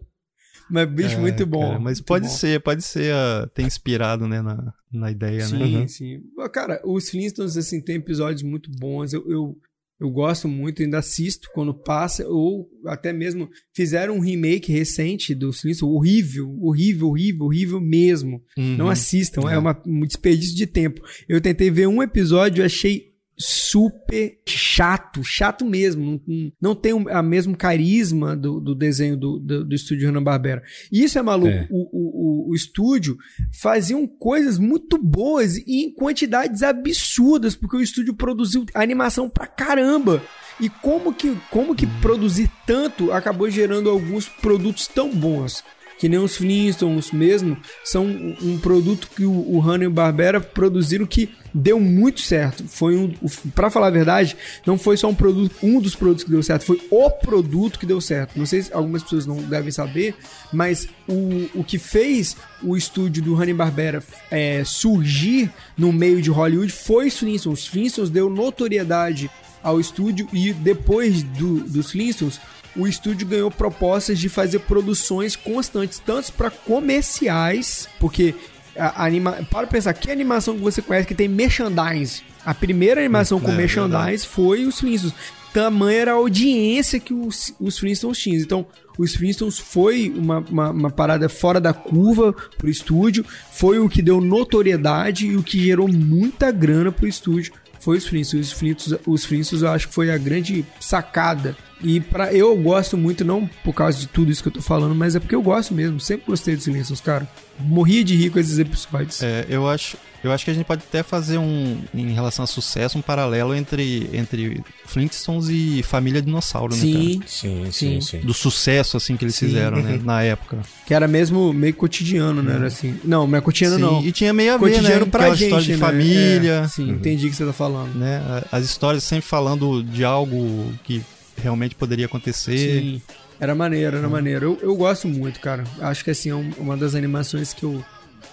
Mas, bicho, é, muito bom. Cara, mas muito pode bom. ser, pode ser uh, ter inspirado, né, na, na ideia, sim, né? Sim, sim. Cara, os Flintstones, assim, tem episódios muito bons. Eu, eu, eu gosto muito, ainda assisto quando passa, ou até mesmo fizeram um remake recente do Flintstones, horrível, horrível, horrível, horrível mesmo. Uhum. Não assistam, é, é uma, um desperdício de tempo. Eu tentei ver um episódio, achei super chato, chato mesmo. Não, não tem o mesmo carisma do, do desenho do, do, do estúdio Hanna-Barbera. E isso é maluco. É. O, o, o, estúdio faziam coisas muito boas e em quantidades absurdas, porque o estúdio produziu animação pra caramba. E como que, como que produzir tanto acabou gerando alguns produtos tão bons? Que nem os Flintstones mesmo, são um produto que o, o Hanna-Barbera produziram que deu muito certo. Foi um, para falar a verdade, não foi só um produto, um dos produtos que deu certo, foi o produto que deu certo. Não sei se algumas pessoas não devem saber, mas o, o que fez o estúdio do Hanna-Barbera é, surgir no meio de Hollywood foi os Flintstones. Os Flintstones deu notoriedade ao estúdio e depois do, dos Flintstones o estúdio ganhou propostas de fazer produções constantes, tanto para comerciais, porque a, a anima... para pensar, que animação que você conhece que tem merchandise? A primeira animação com é, merchandise é foi os Flintstones. Tamanha era a audiência que os, os Flintstones tinham. Então, os Flintstones foi uma, uma, uma, parada fora da curva pro estúdio, foi o que deu notoriedade e o que gerou muita grana pro estúdio. Foi os Flintstones. Os Flintstones, os Flintstones eu acho que foi a grande sacada e para eu gosto muito, não por causa de tudo isso que eu tô falando, mas é porque eu gosto mesmo. Sempre gostei dos Silêncios, cara. Morria de rir com esses episódios. É, eu acho, eu acho que a gente pode até fazer um, em relação a sucesso, um paralelo entre, entre Flintstones e Família Dinossauro, sim, né, cara? Sim, sim, sim. Do sucesso, assim, que eles sim. fizeram, né, na época. Que era mesmo meio cotidiano, né, era assim. Não, não é cotidiano sim, não. E tinha meio a ver, cotidiano né, pra gente, história de né? família. É, sim, uhum. entendi o que você tá falando. Né, as histórias sempre falando de algo que realmente poderia acontecer. Sim. Era maneiro, era hum. maneiro. Eu, eu gosto muito, cara. Acho que assim, é uma das animações que eu,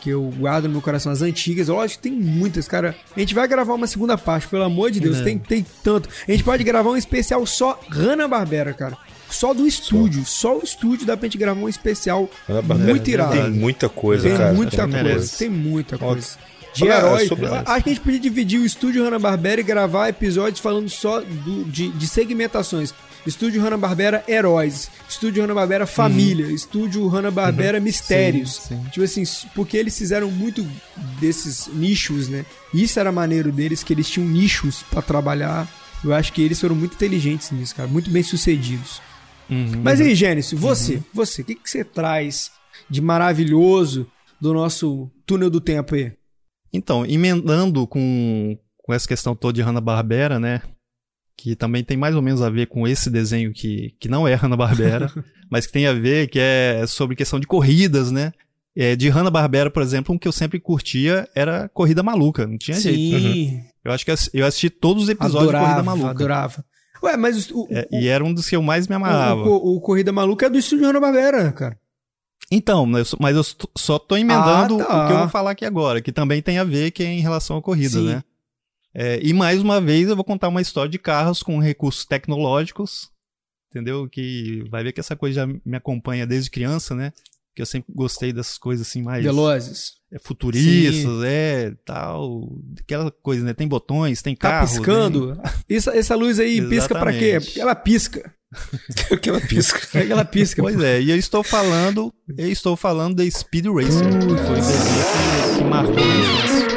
que eu guardo no meu coração. As antigas, lógico, tem muitas, cara. A gente vai gravar uma segunda parte, pelo amor de Deus. É. Tem, tem tanto. A gente pode gravar um especial só Hanna-Barbera, cara. Só do estúdio. Só. só o estúdio dá pra gente gravar um especial muito irado. Tem muita coisa, tem cara. Muita coisa, tem muita coisa. De herói. Sobre... Acho que a gente podia dividir o estúdio Hanna-Barbera e gravar episódios falando só do, de, de segmentações. Estúdio Hanna-Barbera Heróis, Estúdio Hanna-Barbera Família, uhum. Estúdio Hanna-Barbera uhum. Mistérios. Sim, sim. Tipo assim, porque eles fizeram muito desses nichos, né? Isso era maneiro deles, que eles tinham nichos para trabalhar. Eu acho que eles foram muito inteligentes nisso, cara, muito bem sucedidos. Uhum. Mas aí, Gênesis, você, uhum. você, o que, que você traz de maravilhoso do nosso túnel do tempo aí? Então, emendando com, com essa questão toda de Hanna-Barbera, né? Que também tem mais ou menos a ver com esse desenho que, que não é Hanna-Barbera, mas que tem a ver, que é sobre questão de corridas, né? É, de Hanna-Barbera, por exemplo, um que eu sempre curtia era Corrida Maluca, não tinha Sim. jeito. Uhum. Eu acho que eu assisti todos os episódios adorava, de Corrida Maluca. Adorava. Ué, mas o, o, é, E era um dos que eu mais me amarrava. O, o Corrida Maluca é do estúdio Hanna-Barbera, cara. Então, mas eu só tô emendando ah, tá. o que eu vou falar aqui agora, que também tem a ver que é em relação à corrida, Sim. né? É, e mais uma vez eu vou contar uma história de carros com recursos tecnológicos, entendeu? Que vai ver que essa coisa já me acompanha desde criança, né? Que eu sempre gostei dessas coisas assim mais. Velozes. É, futuristas, Sim. é tal. Aquela coisa, né? Tem botões, tem tá carros. Tá piscando? Né? Essa, essa luz aí pisca para quê? Ela pisca. que ela pisca. É que ela pisca. Pois é, e eu estou falando, eu estou falando da Speed Racer, que foi um desenho que, que marcou a infância.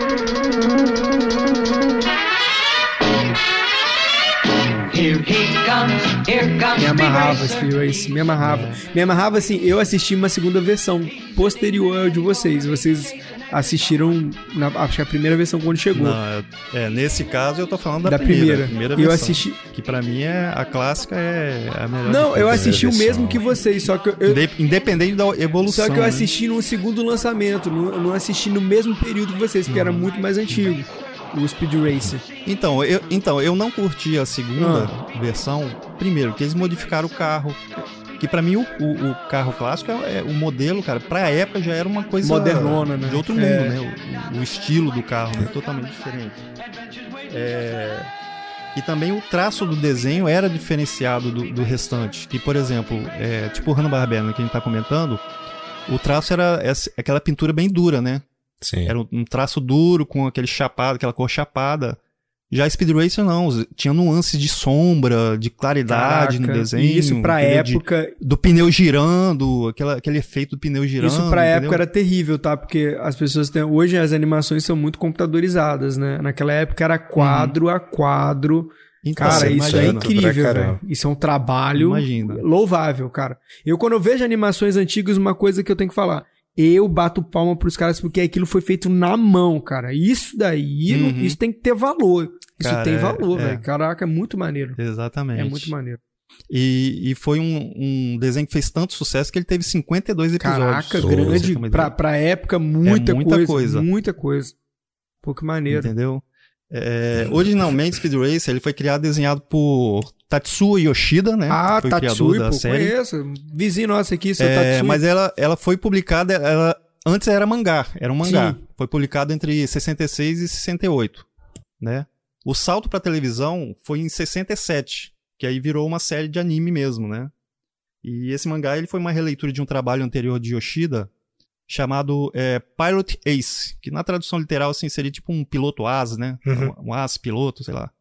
Me amarrava Speed Race, me amarrava. Me amarrava assim, eu assisti uma segunda versão posterior ao de vocês. Vocês assistiram, na, acho que a primeira versão quando chegou. Não, é, nesse caso eu tô falando da, da primeira, primeira, primeira eu assisti que para mim é a clássica é a melhor. Não, eu assisti o mesmo que vocês, só que eu, independente da evolução. Só que eu né? assisti no segundo lançamento, não, não assisti no mesmo período que vocês, porque era uhum. muito mais antigo o Speed Racer. Então, eu, então, eu não curti a segunda ah. versão. Primeiro, que eles modificaram o carro. Que para mim o, o, o, carro clássico é, é, o modelo, cara, pra época já era uma coisa modernona, né? De outro mundo, é. né? O, o, estilo do carro, né? Totalmente diferente. É... E também o traço do desenho era diferenciado do, do restante. Que, por exemplo, é, tipo o Hanna-Barbera, né, que a gente tá comentando, o traço era essa, aquela pintura bem dura, né? Sim. Era um traço duro, com aquele chapado, aquela cor chapada. Já Speed Racer não, tinha nuances de sombra, de claridade Caraca, no desenho. Isso pra época. De, do pneu girando, aquela, aquele efeito do pneu girando. Isso pra entendeu? época era terrível, tá? Porque as pessoas têm. Hoje as animações são muito computadorizadas, né? Naquela época era quadro uhum. a quadro. Então, cara, isso é incrível, Isso é um trabalho Imagina. louvável, cara. Eu, quando eu vejo animações antigas, uma coisa que eu tenho que falar eu bato palma pros caras porque aquilo foi feito na mão, cara. Isso daí, uhum. isso tem que ter valor. Isso cara, tem é, valor, é, velho. Caraca, é muito maneiro. Exatamente. É muito maneiro. E, e foi um, um, desenho que fez tanto sucesso que ele teve 52 episódios. Caraca, grande. Pra, pra época, muita, é muita coisa, coisa, Muita coisa. Pô, que maneiro. Entendeu? É, originalmente, Speed Racer ele foi criado desenhado por Tatsuo Yoshida, né? Ah, foi Tatsuo, da pô, série. conheço. Vizinho nosso aqui, seu é, Tatsuo. Mas ela, ela foi publicada, ela, antes era mangá, era um mangá. Sim. Foi publicado entre 66 e 68, né? O salto para televisão foi em 67, que aí virou uma série de anime mesmo, né? E esse mangá ele foi uma releitura de um trabalho anterior de Yoshida, chamado é, Pilot Ace, que na tradução literal assim, seria tipo um piloto as, né? Uhum. Um as piloto, sei lá.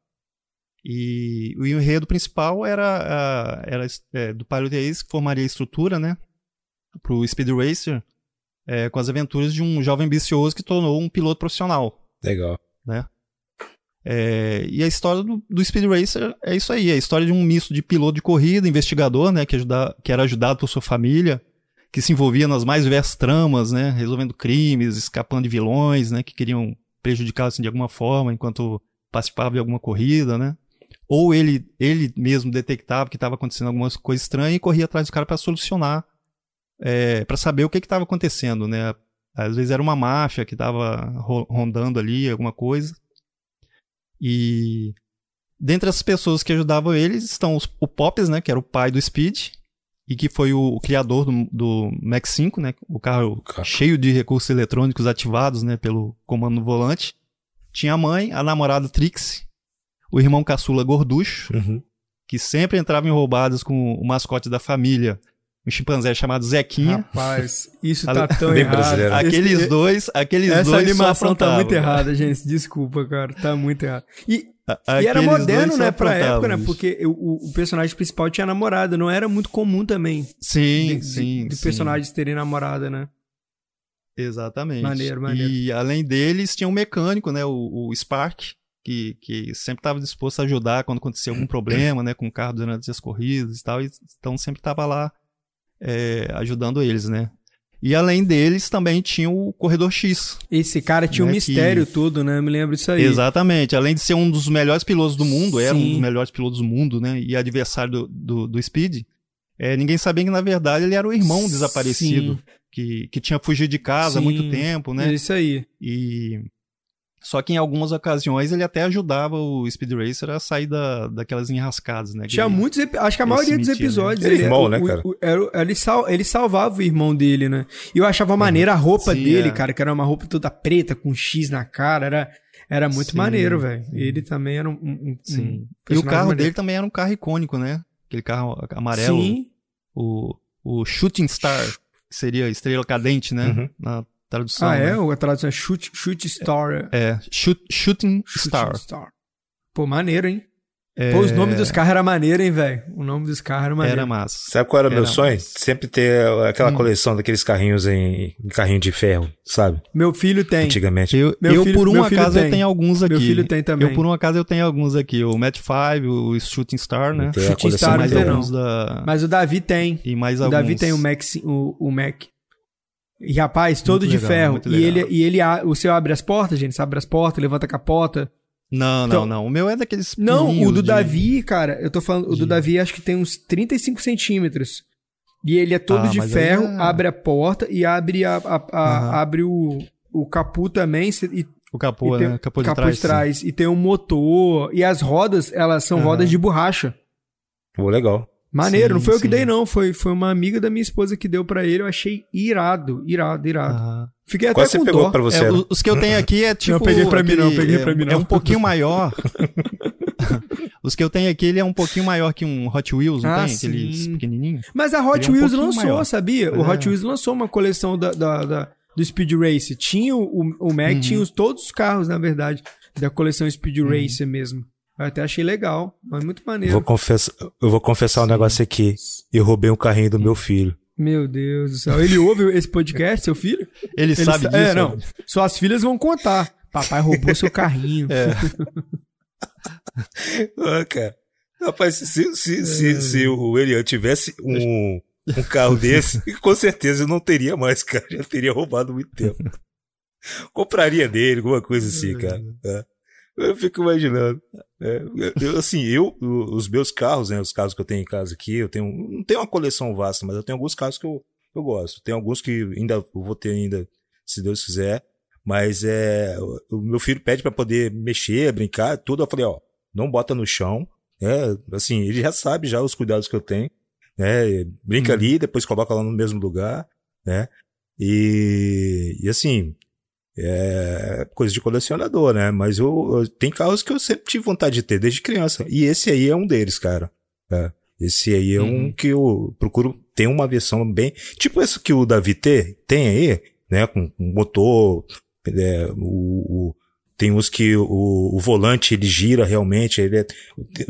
E o enredo principal era, era é, do Pilot Ace, que formaria a estrutura, né? Pro Speed Racer, é, com as aventuras de um jovem ambicioso que tornou um piloto profissional. Legal. Né? É, e a história do, do, Speed Racer é isso aí, é a história de um misto de piloto de corrida, investigador, né, que, ajuda, que era ajudado por sua família, que se envolvia nas mais diversas tramas, né, resolvendo crimes, escapando de vilões, né, que queriam prejudicar assim, de alguma forma enquanto participava de alguma corrida, né. Ou ele, ele mesmo detectava que estava acontecendo alguma coisa estranha e corria atrás do cara para solucionar, é, para saber o que estava acontecendo, né. Às vezes era uma máfia que estava rondando ali, alguma coisa. E dentre as pessoas que ajudavam eles estão os, o Pops, né, que era o pai do Speed, e que foi o, o criador do, do Max 5, né? O carro cheio de recursos eletrônicos ativados, né? Pelo comando no volante. Tinha a mãe, a namorada Trixie, o irmão caçula Gorducho, uhum. que sempre entrava em roubadas com o mascote da família, um chimpanzé chamado Zequinha. Rapaz, isso tá tão Bem errado. Brasileiro. Aqueles Esse, dois, aqueles essa dois Essa animação tá muito errada, gente. Desculpa, cara. Tá muito errado. E e era moderno, né, pra época, né? Porque o, o, personagem principal tinha namorada, não era muito comum também. Sim, de, sim. De, de sim. personagens terem namorada, né? Exatamente. Maneiro, maneiro. E além deles, tinha um mecânico, né? O, o Spark, que, que sempre estava disposto a ajudar quando acontecia algum problema, né? Com o carro durante as corridas e tal. Então sempre estava lá é, ajudando eles, né? E além deles, também tinha o Corredor X. Esse cara tinha né, um mistério que... todo, né? Eu me lembro disso aí. Exatamente. Além de ser um dos melhores pilotos do mundo, Sim. era um dos melhores pilotos do mundo, né? E adversário do, do, do Speed. É, ninguém sabia que, na verdade, ele era o irmão desaparecido. Que, que tinha fugido de casa Sim. há muito tempo, né? É isso aí. E só que em algumas ocasiões ele até ajudava o Speed Racer a sair da, daquelas enrascadas, né? Tinha muitos, acho que a maioria dos né? episódios. Né? Ele, irmão, né, cara? O, o, ele, sal, ele salvava o irmão dele, né? E eu achava uhum. maneira a roupa Sim, dele, é. cara, que era uma roupa toda preta, com X na cara, era... Era muito Sim. maneiro, velho. Ele também era um. um Sim. Um e o carro maneiro. dele também era um carro icônico, né? Aquele carro amarelo. Sim. O, o Shooting Star, que seria estrela cadente, né? Uhum. Na tradução. Ah, é? Né? A tradução é shoot, shoot Star. É, é shoot, Shooting, shooting Star. Star. Pô, maneiro, hein? É... Pô, os nomes dos carros eram maneiro, hein, velho? O nome dos carros era maneiro. Era massa. Sabe qual era o meu sonho? Massa. Sempre ter aquela hum. coleção daqueles carrinhos em, em, carrinho de ferro, sabe? Meu filho tem. Antigamente. Eu, eu filho, por um acaso, eu tenho alguns aqui. Meu filho tem também. Eu, por um acaso, eu tenho alguns aqui. O Match 5, o Shooting Star, né? Shooting Star não tem, não. Da... Mas o Davi tem. E mais o alguns. O Davi tem o Mac. O, o Mac. E rapaz, todo muito de legal, ferro. E ele, e ele, o seu abre as portas, gente. Você abre as portas, levanta a capota. Não, então, não, não. O meu é daqueles. Não, o do de... Davi, cara, eu tô falando. O do Davi acho que tem uns 35 centímetros. E ele é todo ah, de ferro, é... abre a porta e abre a, a, a uhum. abre o, o capu também. E, o capô, né? Capô de capô trás. De trás e tem um motor. E as rodas, elas são uhum. rodas de borracha. Pô, legal. Maneiro, sim, não foi sim. eu que dei, não. Foi, foi uma amiga da minha esposa que deu para ele. Eu achei irado, irado, irado. Ah. Fiquei até Qual com você pegou dó. pra você? É, os que eu tenho aqui é tipo. Não, peguei pra aquele, mim, não, peguei é, pra mim, não. É um pouquinho maior. os que eu tenho aqui, ele é um pouquinho maior que um Hot Wheels, não ah, tem? Sim. Aqueles pequenininhos. Mas a Hot é um Wheels lançou, maior. sabia? O Hot é. Wheels lançou uma coleção da, da, da, do Speed Race. Tinha o, o Mac, uhum. tinha os, todos os carros, na verdade, da coleção Speed uhum. Racer mesmo. Eu até achei legal, mas muito maneiro. Vou confessar, eu vou confessar Sim. um negócio aqui. Eu roubei um carrinho do meu filho. Meu Deus do céu. Ele ouve esse podcast, seu filho? Ele, Ele sabe sa disso? É, não. Suas filhas vão contar. Papai roubou seu carrinho. É. ah, cara. Rapaz, se, se, é. se, se o Elian tivesse um, um carro desse, com certeza eu não teria mais, cara. Já teria roubado muito tempo. Compraria dele, alguma coisa assim, cara. É. Eu fico imaginando. É, eu, assim, eu, os meus carros, né, os carros que eu tenho em casa aqui, eu tenho, não tenho uma coleção vasta, mas eu tenho alguns carros que eu, eu gosto. Tem alguns que ainda vou ter ainda, se Deus quiser. Mas é, o meu filho pede para poder mexer, brincar, tudo. Eu falei, ó, não bota no chão. É, assim, ele já sabe já os cuidados que eu tenho. Né? Brinca hum. ali, depois coloca lá no mesmo lugar, né? E, e assim, é coisa de colecionador, né? Mas eu, eu, tem carros que eu sempre tive vontade de ter desde criança. E esse aí é um deles, cara. É. Esse aí é uhum. um que eu procuro ter uma versão bem. Tipo esse que o Davi T tem aí, né? Com, com motor, é, o, o, tem uns que o, o, volante ele gira realmente, ele é,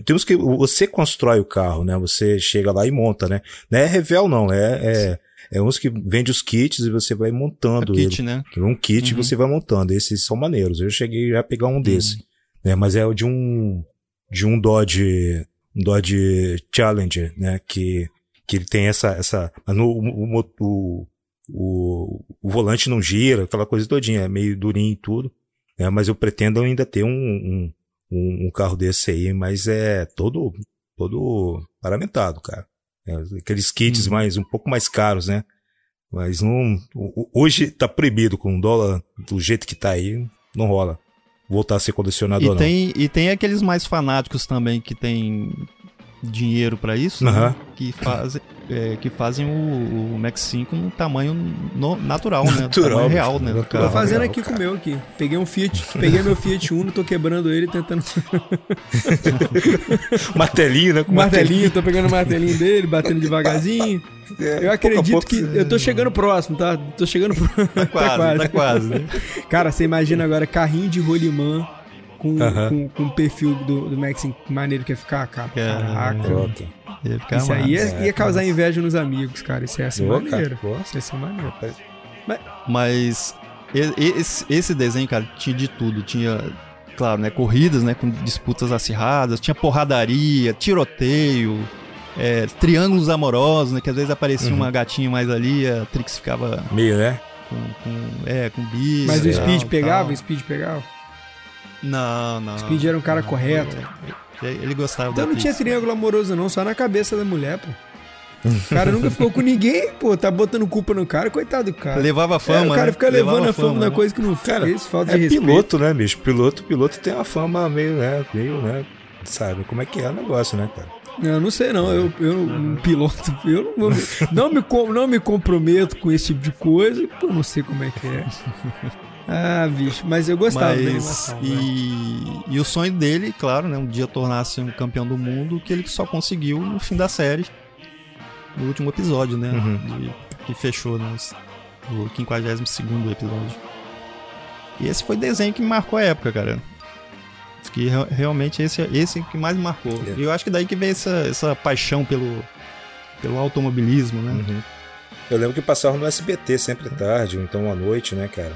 tem uns que você constrói o carro, né? Você chega lá e monta, né? Não é revel não, é, é, é uns que vende os kits e você vai montando. É kit, ele. né? Um kit uhum. você vai montando. Esses são maneiros. Eu cheguei a pegar um desse, uhum. né? Mas é de um de um Dodge um Dodge Challenger, né? Que que ele tem essa essa no, o, o, o, o volante não gira, aquela coisa todinha, é meio durinho e tudo. Né? Mas eu pretendo ainda ter um, um, um, carro desse aí, mas é todo, todo paramentado, cara. É, aqueles kits hum. mais, um pouco mais caros, né? Mas não, hoje tá proibido com o dólar do jeito que tá aí, não rola. Voltar a ser colecionador, e tem, não. E tem aqueles mais fanáticos também que tem dinheiro para isso, né? que fazem é, que fazem o, o Max 5 no tamanho no, natural, né? Natural, tamanho real, né? Tô fazendo real, aqui cara. com o meu aqui. Peguei um Fiat, peguei meu Fiat Uno, tô quebrando ele tentando. martelinho, né? Com martelinho, martelinho, tô pegando o martelinho dele, batendo devagarzinho. É, eu acredito pouco que. Eu tô chegando próximo, tá? Tô chegando próximo. Tá quase, tá quase. Tá quase né? Cara, você imagina agora carrinho de rolimã com, uh -huh. com, com, o perfil do, do Max maneiro que ia ficar, cara. Caraca. Ia ficar isso aí ia, ia, causar inveja nos amigos, cara. Isso ia ser Boa, maneiro. Cara. Isso ia ser maneiro. Mas, Mas esse, esse desenho, cara, tinha de tudo. Tinha, claro, né, corridas, né, com disputas acirradas, tinha porradaria, tiroteio, é, triângulos amorosos, né, que às vezes aparecia uhum. uma gatinha mais ali, a Trix ficava... Meio, né? Com, com, é, com bis. Mas o Speed pegava? O Speed pegava? Não, não. Speed era um cara não, correto. Ele gostava Então não tinha triângulo amoroso, não, só na cabeça da mulher, pô. O cara nunca ficou com ninguém, pô, tá botando culpa no cara, coitado do cara. Levava fama, é, O cara né? fica levando Levava a fama, fama na né? coisa que não cara, fez, falta é de respeito. piloto, né, bicho? Piloto, piloto tem uma fama meio, né, meio, né, sabe como é que é o negócio, né, cara? Eu não sei não, eu, eu um piloto, eu não, não, me, não me comprometo com esse tipo de coisa, eu não sei como é que é. Ah, bicho, mas eu gostava mas, da animação. E, né? e o sonho dele, claro, né, um dia tornar-se um campeão do mundo, que ele só conseguiu no fim da série, no último episódio, né? Uhum. De, que fechou né, o 52 episódio. E esse foi o desenho que me marcou a época, cara. Que realmente esse é esse que mais me marcou. É. E eu acho que daí que vem essa, essa paixão pelo, pelo automobilismo, né? Uhum. Eu lembro que passava no SBT sempre tarde, ou então à noite, né, cara?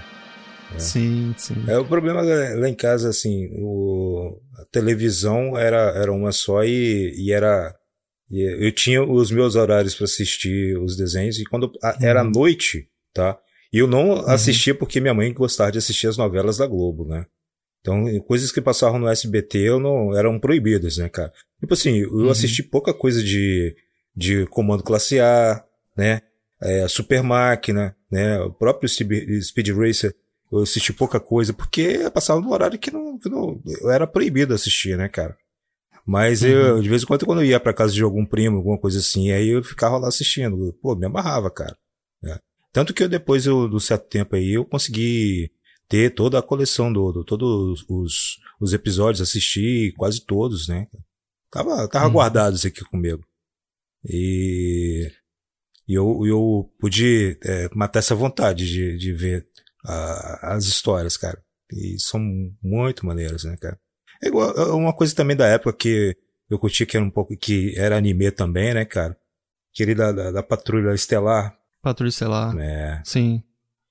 Né? Sim, sim. É, o problema lá em casa, assim, o, a televisão era, era uma só e, e era. E eu tinha os meus horários para assistir os desenhos e quando a, era uhum. noite, tá? E eu não uhum. assistia porque minha mãe gostava de assistir as novelas da Globo, né? Então, coisas que passavam no SBT eu não, eram proibidas, né, cara? Tipo assim, eu uhum. assisti pouca coisa de, de Comando Classe A, né? É, Super Máquina, né? O próprio Speed, Speed Racer eu assisti pouca coisa, porque passava no horário que não, que não eu era proibido assistir, né, cara? Mas uhum. eu, de vez em quando, quando eu ia pra casa de algum primo, alguma coisa assim, aí eu ficava lá assistindo. Pô, me amarrava, cara. É. Tanto que eu, depois eu, do certo tempo aí, eu consegui ter toda a coleção do, do todos os, os episódios, assistir quase todos, né? Tava, tava uhum. guardados aqui comigo. E, e eu, eu pude é, matar essa vontade de, de ver a, as histórias, cara. E são muito maneiras, né, cara? É igual, é uma coisa também da época que eu curti que era um pouco, que era anime também, né, cara? Aquele da, da, da Patrulha Estelar. Patrulha Estelar. É. Sim.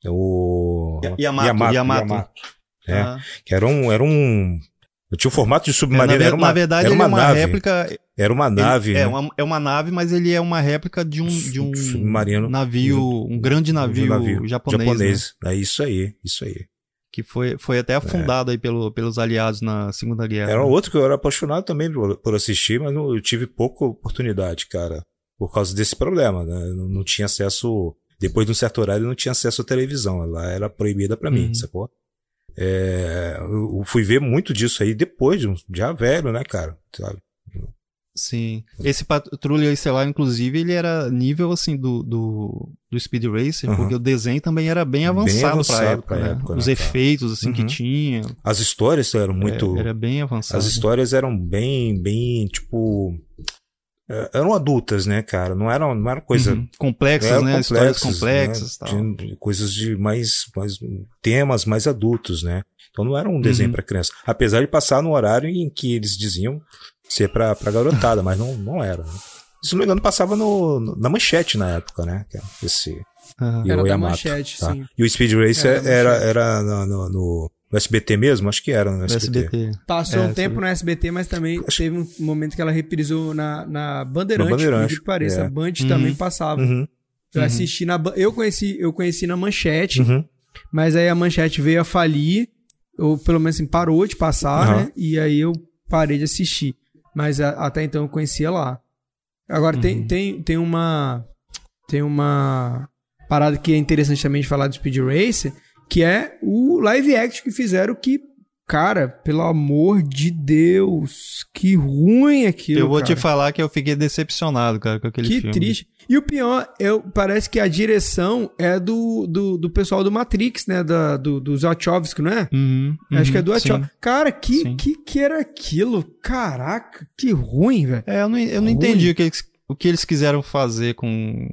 O... Yamato. Yamato. Yamato. Yamato. É. Ah. Que era um, era um, Tinha o formato de submarino, é, na, era uma, na verdade, era uma, é uma nave. réplica. Era uma nave. Ele, né? é, uma, é uma nave, mas ele é uma réplica de um, de um submarino, navio, um grande navio, um navio japonês. japonês. Né? É isso aí, isso aí. Que foi, foi até afundado é. aí pelo, pelos aliados na Segunda Guerra. Era outro que eu era apaixonado também por, por assistir, mas não, eu tive pouca oportunidade, cara, por causa desse problema, né? Não, não tinha acesso. Depois de um certo horário, não tinha acesso à televisão. Ela era proibida para mim, uhum. sacou? É, eu fui ver muito disso aí depois de já velho, né, cara? Sabe? Sim. Esse Patrulha Estelar, inclusive, ele era nível, assim, do, do, do Speed Racer, uhum. porque o desenho também era bem avançado, bem avançado pra época, pra né? época Os né, efeitos, assim, uhum. que tinha. As histórias eram muito... É, era bem avançado. As histórias eram bem, bem, tipo... É, eram adultas, né, cara? Não eram, não era coisa. Uhum. Complexas, eram né? Histórias complexas. Né? Tal. coisas de mais, mais. temas mais adultos, né? Então não era um desenho uhum. para criança. Apesar de passar no horário em que eles diziam ser pra, pra garotada, mas não, não era. Né? Se não me engano, passava no, na manchete na época, né? Esse. Uhum. Era da manchete, tá? sim. E o Speed Racer era, era, era no, no, no SBT mesmo? Acho que era no SBT. SBT. Passou é, um tempo no SBT, mas também Acho... teve um momento que ela reprisou na, na Bandeirante, Bandeirante. que pareça. É. A Band uhum. também passava. Uhum. Eu uhum. assisti na eu conheci, eu conheci na Manchete, uhum. mas aí a Manchete veio a falir, ou pelo menos assim, parou de passar, né? E aí eu parei de assistir. Mas a, até então eu conhecia lá. Agora tem, uhum. tem, tem uma tem uma parada que é interessante também de falar do Speed Racer, que é o live action que fizeram que Cara, pelo amor de Deus, que ruim aquilo. Eu vou cara. te falar que eu fiquei decepcionado, cara, com aquele que filme. Que triste. E o pior, eu, parece que a direção é do, do, do pessoal do Matrix, né? Da, do, do Wachowski, não é? Uhum, Acho que é do Wachowski. Cara, que, que, que era aquilo? Caraca, que ruim, velho. É, eu não, eu não entendi o que, eles, o que eles quiseram fazer com,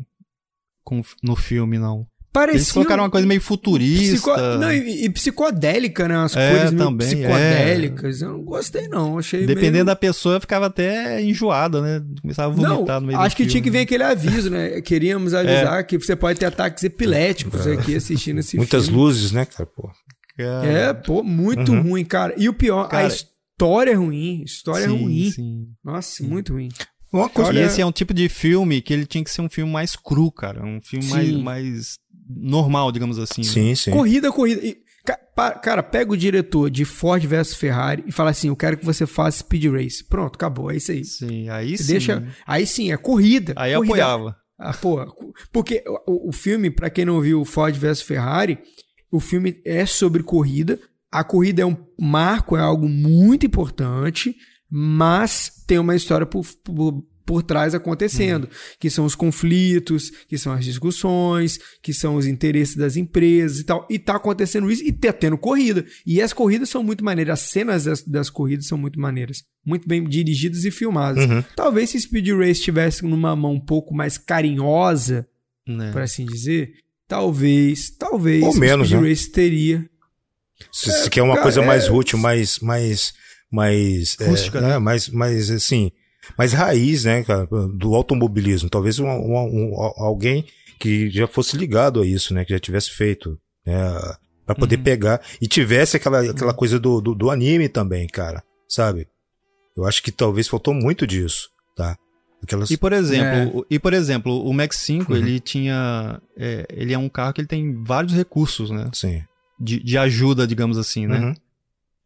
com no filme, não. Parecia Eles colocaram uma coisa meio futurista. Psico... Não, e, e, psicodélica, né? As é, coisas meio também, psicodélicas. É. Eu não gostei, não. Achei Dependendo meio... da pessoa, ficava até enjoada, né? Começava a vomitar não, no meio Acho que filme. tinha que ver aquele aviso, né? Queríamos avisar é. que você pode ter ataques epiléticos é. aqui assistindo esse Muitas filme. Muitas luzes, né, cara? Pô. Cara. É, pô, muito uhum. ruim, cara. E o pior, cara, a história é ruim. História é sim, é ruim. Sim. Nossa, sim. muito ruim. Uma coisa. E esse é um tipo de filme que ele tinha que ser um filme mais cru, cara. Um filme mais, mais normal, digamos assim. Sim, né? sim. Corrida, corrida. E, cara, pega o diretor de Ford versus Ferrari e fala assim: Eu quero que você faça speed race. Pronto, acabou. É isso aí. Sim, aí sim. Deixa, aí sim, é corrida. Aí corrida. apoiava. Ah, pô, porque o, o filme, para quem não viu Ford versus Ferrari, o filme é sobre corrida. A corrida é um marco, é algo muito importante, mas tem uma história por, por por trás acontecendo, uhum. que são os conflitos, que são as discussões, que são os interesses das empresas e tal. E tá acontecendo isso e tá tendo corrida. E as corridas são muito maneiras, as cenas das, das corridas são muito maneiras, muito bem dirigidas e filmadas. Uhum. Talvez se Speed Race estivesse numa mão um pouco mais carinhosa, né. por assim dizer, talvez, talvez Ou menos, Speed né? Race teria se, é, quer uma cara, coisa mais é... útil, mais mais mais rústica, é, né? né? mais mais assim, mais raiz, né, cara, do automobilismo. Talvez um, um, um, alguém que já fosse ligado a isso, né, que já tivesse feito, né, para poder uhum. pegar e tivesse aquela, aquela coisa do, do, do, anime também, cara, sabe? Eu acho que talvez faltou muito disso, tá? Aquelas... E por exemplo, é. e por exemplo, o Max 5 uhum. ele tinha, é, ele é um carro que ele tem vários recursos, né? Sim. De, de ajuda, digamos assim, né? Uhum.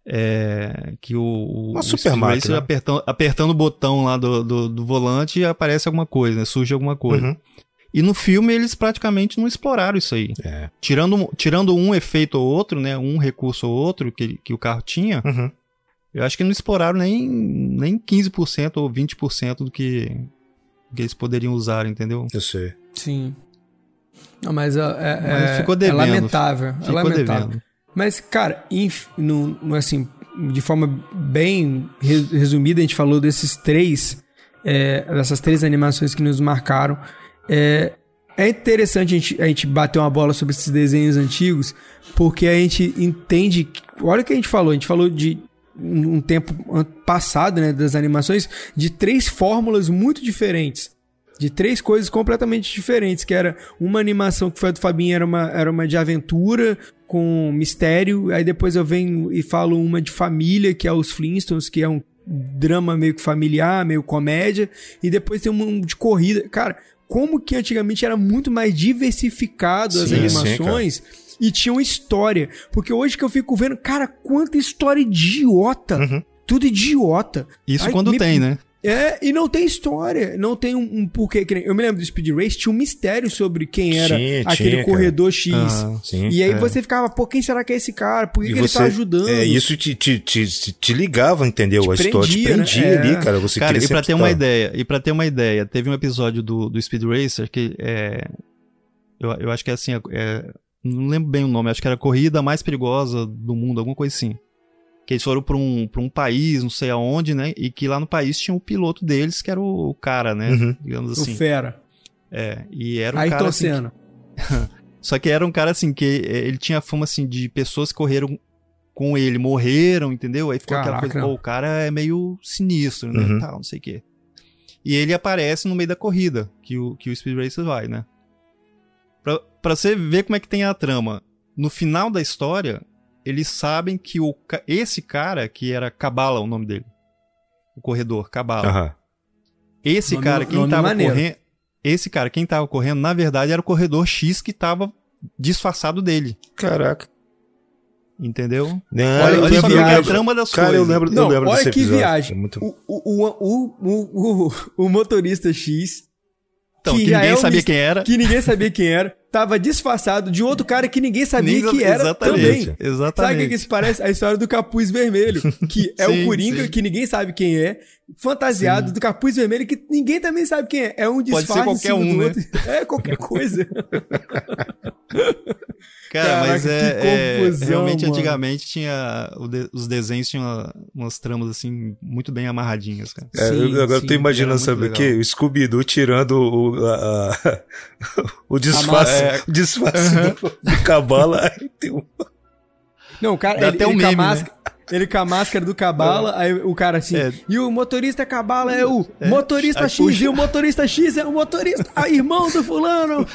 É, que o, Uma o super máquina. apertando, apertando o botão lá do, do, do, volante aparece alguma coisa, né? surge alguma coisa. Uhum. E no filme eles praticamente não exploraram isso aí. É. Tirando, tirando um efeito ou outro, né? Um recurso ou outro que, que o carro tinha, uhum. eu acho que não exploraram nem, nem 15% ou 20% do que, que eles poderiam usar, entendeu? Eu sei. Sim. Não, mas, é, é, mas ficou devendo, é lamentável. Ficou é lamentável. Devendo. Mas, cara, inf, no, no, assim, de forma bem resumida, a gente falou desses três, é, dessas três animações que nos marcaram. É, é interessante a gente, a gente bater uma bola sobre esses desenhos antigos, porque a gente entende. Olha o que a gente falou, a gente falou de um tempo passado, né, das animações, de três fórmulas muito diferentes de três coisas completamente diferentes, que era uma animação que foi a do Fabinho, era uma, era uma de aventura, com mistério, aí depois eu venho e falo uma de família, que é os Flintstones, que é um drama meio que familiar, meio comédia, e depois tem um de corrida. Cara, como que antigamente era muito mais diversificado as sim, animações sim, e tinham história. Porque hoje que eu fico vendo, cara, quanta história idiota. Uhum. Tudo idiota. Isso Ai, quando me... tem, né? É, e não tem história, não tem um, um porquê. Eu me lembro do Speed Race, tinha um mistério sobre quem era tinha, aquele tinha, corredor X. Ah, sim, e aí é. você ficava, pô, quem será que é esse cara? Por que, que você, ele tá ajudando? É, isso te, te, te, te ligava, entendeu? Te a história te prendia né? ali, é. cara. Você cara, e pra ter uma ideia, e para ter uma ideia, teve um episódio do, do Speed Racer que é. Eu, eu acho que é assim, é, não lembro bem o nome, acho que era a corrida mais perigosa do mundo, alguma coisa assim que eles foram para um, pra um país, não sei aonde, né? E que lá no país tinha o um piloto deles, que era o, cara, né? Uhum. Digamos assim. O fera. É, e era um Aí cara. Assim, que... Só que era um cara assim, que é, ele tinha fama assim de pessoas que correram com ele, morreram, entendeu? Aí ficou Caraca. aquela coisa, pô, o cara é meio sinistro, né? Uhum. Tal, não sei o quê. E ele aparece no meio da corrida, que o, que o Speed Racer vai, né? Pra, pra você ver como é que tem a trama. No final da história, eles sabem que o, esse cara, que era Cabala o nome dele, o corredor, Cabala. Uhum. Esse nome, cara, quem tava maneiro. correndo. Esse cara, quem tava correndo, na verdade, era o corredor X que tava disfarçado dele. Caraca. Entendeu? Não, olha olha só que é a trama das cara, coisas. eu lembro, Não, eu lembro olha que episódio. viagem. É muito... o, o, o, o, o, o motorista X então, que, que ninguém é sabia quem era. Que ninguém sabia quem era. Tava disfarçado de outro cara que ninguém sabia que era exatamente, também. Exatamente. Sabe o que, isso parece? A história do capuz vermelho, que é sim, o Coringa, sim. que ninguém sabe quem é, fantasiado sim. do capuz vermelho, que ninguém também sabe quem é. É um disfarce Pode ser qualquer um, né? Outro. É, qualquer coisa. Cara, Caraca, mas é, confusão, é, realmente mano. antigamente tinha de, os desenhos tinham umas tramas assim muito bem amarradinhas, cara. É, sim, eu, agora sim, eu tô imaginando sabe o quê? O Scooby Doo tirando o a, a, o disfarce, é, o disfarce uh -huh. do, do cabala, aí tem um Não, o cara, Dá ele, até um ele meme, com a máscara, né? Ele com a máscara do Cabala, é. aí o cara assim. É. E o motorista Cabala é o é. motorista X. Puxa. E o motorista X é o motorista. a irmão do fulano.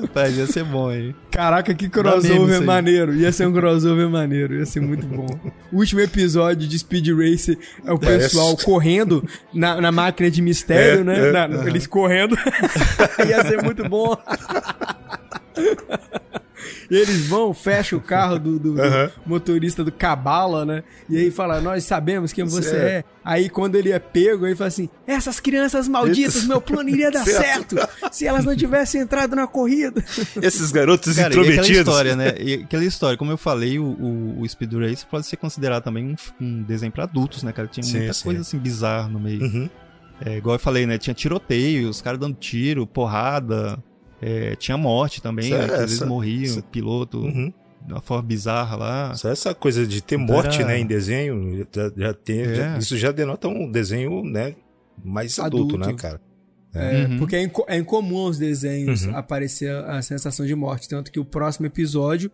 Rapaz, ia ser bom, hein? Caraca, que crossover maneiro. Ia ser um crossover maneiro. Ia ser muito bom. O último episódio de Speed Racer é o pessoal correndo na, na máquina de mistério, é, né? É. Na, eles correndo. ia ser muito bom. Eles vão, fecham o carro do, do, do motorista do Cabala, né? E aí fala, nós sabemos quem você é. é. Aí quando ele é pego, ele fala assim, essas crianças malditas, meu plano iria dar certo. certo se elas não tivessem entrado na corrida. Esses garotos Cara, intrometidos. E aquela história, né? E aquela história, como eu falei, o, o, o Speed Race pode ser considerado também um, um desenho para adultos, né, cara? Tinha sim, muita sim. coisa assim bizarra no meio. Uhum. É, igual eu falei, né? Tinha tiroteio, os caras dando tiro, porrada. É, tinha morte também, né, essa, eles morriam, essa... piloto. Uhum. De uma forma bizarra lá. Só essa coisa de ter então morte, Era... né, em desenho, já, já tem, é. já, isso já denota um desenho, né, mais adulto, adulto. né, cara? É, uhum. Porque é, inco é incomum aos desenhos uhum. aparecer a sensação de morte. Tanto que o próximo episódio,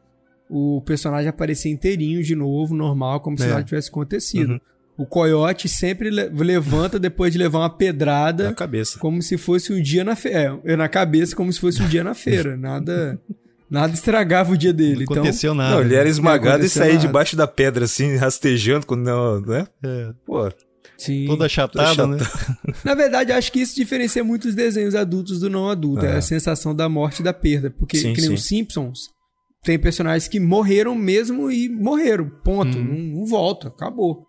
o personagem aparecer inteirinho de novo, normal, como se é. nada tivesse acontecido. Uhum. O coiote sempre levanta depois de levar uma pedrada. Na cabeça. Como se fosse um dia na feira. É, na cabeça, como se fosse um dia na feira. Nada. Nada estragava o dia dele. Não aconteceu então, nada. Não, ele era esmagado e saía debaixo da pedra, assim, rastejando, quando não, né? É. Pô. Sim. Toda achatada, né? Na verdade, acho que isso diferencia muito os desenhos adultos do não adulto. É, é a sensação da morte e da perda. Porque, sim, que nem sim. os Simpsons, tem personagens que morreram mesmo e morreram. Ponto. Hum. Não, não volta. Acabou.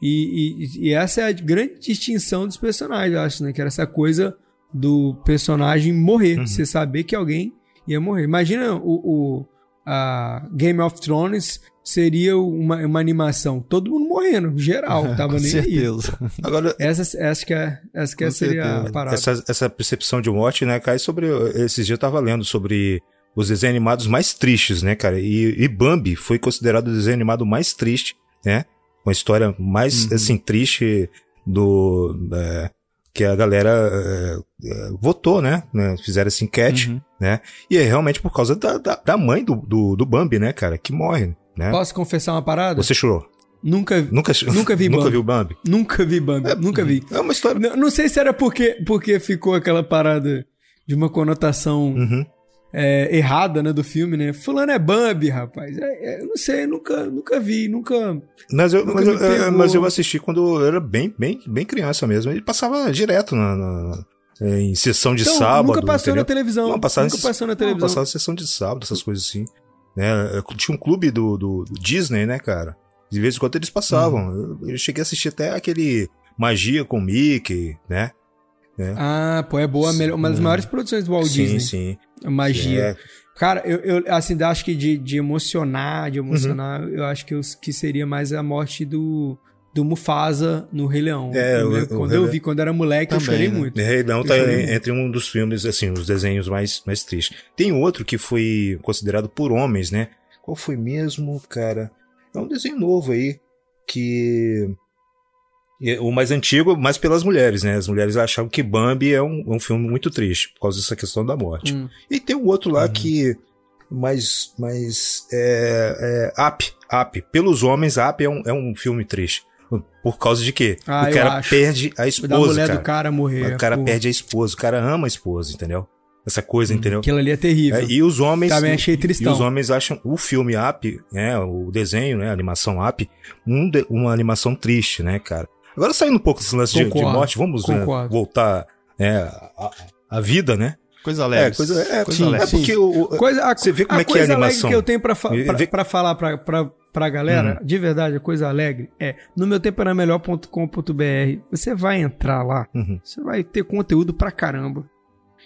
E, e, e, essa é a grande distinção dos personagens, eu acho, né? Que era essa coisa do personagem morrer. Uhum. Você saber que alguém ia morrer. Imagina o, o a Game of Thrones seria uma, uma animação. Todo mundo morrendo, geral. Tava Com nem certeza. aí. Agora, essa, essa que, é, essa que seria certeza. a parada. Essa, essa percepção de morte, né, cai sobre... Esses dias eu tava lendo sobre os desenhos animados mais tristes, né, cara? E, e Bambi foi considerado o desenho animado mais triste, né? Uma história mais, uhum. assim, triste do... É, que a galera é, é, votou, né? né? Fizeram essa enquete, uhum. né? E é realmente por causa da, da, da, mãe do, do, do Bambi, né, cara? Que morre, né? Posso confessar uma parada? Você chorou? Nunca, nunca, nunca vi Bambi. Nunca viu Bambi? Nunca vi Bambi, é, nunca vi. É uma história... Não, não, sei se era porque, porque ficou aquela parada de uma conotação... Uhum é, errada, né, do filme, né? Fulano é Bambi, rapaz. É, é, eu não sei, nunca, nunca vi, nunca. Mas eu, nunca mas, eu, mas, eu, assisti quando eu era bem, bem, bem criança mesmo. Ele passava direto na, na é, em sessão de então, sábado. Nunca passou entendeu? na televisão. Não, passava nunca passou na televisão. Não, passava sessão de sábado, essas coisas assim. Né? Tinha um clube do, do, do, Disney, né, cara? De vez em quando eles passavam. Uhum. Eu, eu, cheguei a assistir até aquele Magia com Mickey, né? É. Ah, pô, é boa, uma das maiores produções do Walt sim, Disney. Sim, sim. Magia. É. Cara, eu, eu assim, acho que de, de emocionar, de emocionar, uhum. eu acho que, eu, que seria mais a morte do, do Mufasa no Rei Leão. É, eu, quando eu vi, quando era moleque, Também, eu chorei né? muito. Rei Leão tá entre um dos filmes, assim, os desenhos mais, mais tristes. Tem outro que foi considerado por homens, né? Qual foi mesmo, cara? É um desenho novo aí, que o mais antigo, mais pelas mulheres, né? As mulheres achavam que Bambi é um, um filme muito triste, por causa dessa questão da morte. Hum. E tem um outro lá uhum. que. Mais. mais é, é, Up. Up. Pelos homens, Up é um, é um filme triste. Por causa de quê? Ah, o cara perde a esposa. Da mulher cara. do cara morrer. O cara perde a esposa. O cara ama a esposa, entendeu? Essa coisa, hum, entendeu? Aquilo ali é terrível. É, e os homens. Também achei tristão. E os homens acham o filme Up, né? O desenho, né? A animação Up, um de, uma animação triste, né, cara? Agora saindo um pouco desse lance de, de, morte, vamos né, voltar né, à, à vida, né? Coisa leve. É, coisa, é, coisa sim, leve. É porque o, coisa, a, você vê como é que é a animação. que eu tenho pra, pra, pra falar pra, pra, pra galera, uhum. de verdade, a coisa alegre é, no meu tempo era melhor.com.br, você vai entrar lá, uhum. você vai ter conteúdo pra caramba.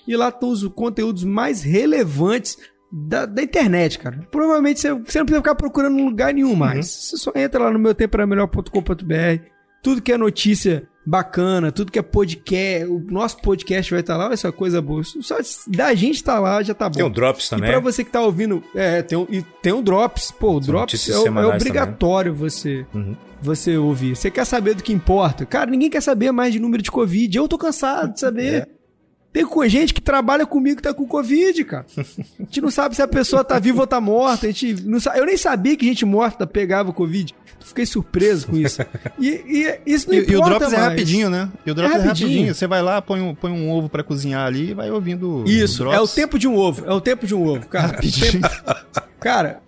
E lá estão os conteúdos mais relevantes da, da internet, cara. Provavelmente você, você não precisa ficar procurando em lugar nenhum mais. Uhum. Você só entra lá no meu tempo era melhor.com.br tudo que é notícia bacana, tudo que é podcast, o nosso podcast vai estar lá, vai ser uma coisa boa. Só da gente estar tá lá já tá bom. Tem o Drops também. E pra você que tá ouvindo, é, tem, e tem o Drops. Pô, o Drops é, é, obrigatório também. você uhum. você ouvir. Você quer saber do que importa? Cara, ninguém quer saber mais de número de Covid. Eu tô cansado de saber. É. Tem com gente que trabalha comigo que tá com Covid, cara. A gente não sabe se a pessoa tá viva ou tá morta. A gente não sabe, eu nem sabia que gente morta pegava Covid. Fiquei surpreso com isso. E, e isso não e, importa E o Drops é mais. é rapidinho, né? E o Drops é rapidinho. é rapidinho. Você vai lá, põe um, põe um ovo para cozinhar ali e vai ouvindo Isso, é o tempo de um ovo. É o tempo de um ovo, cara. Rapidinho. Cara,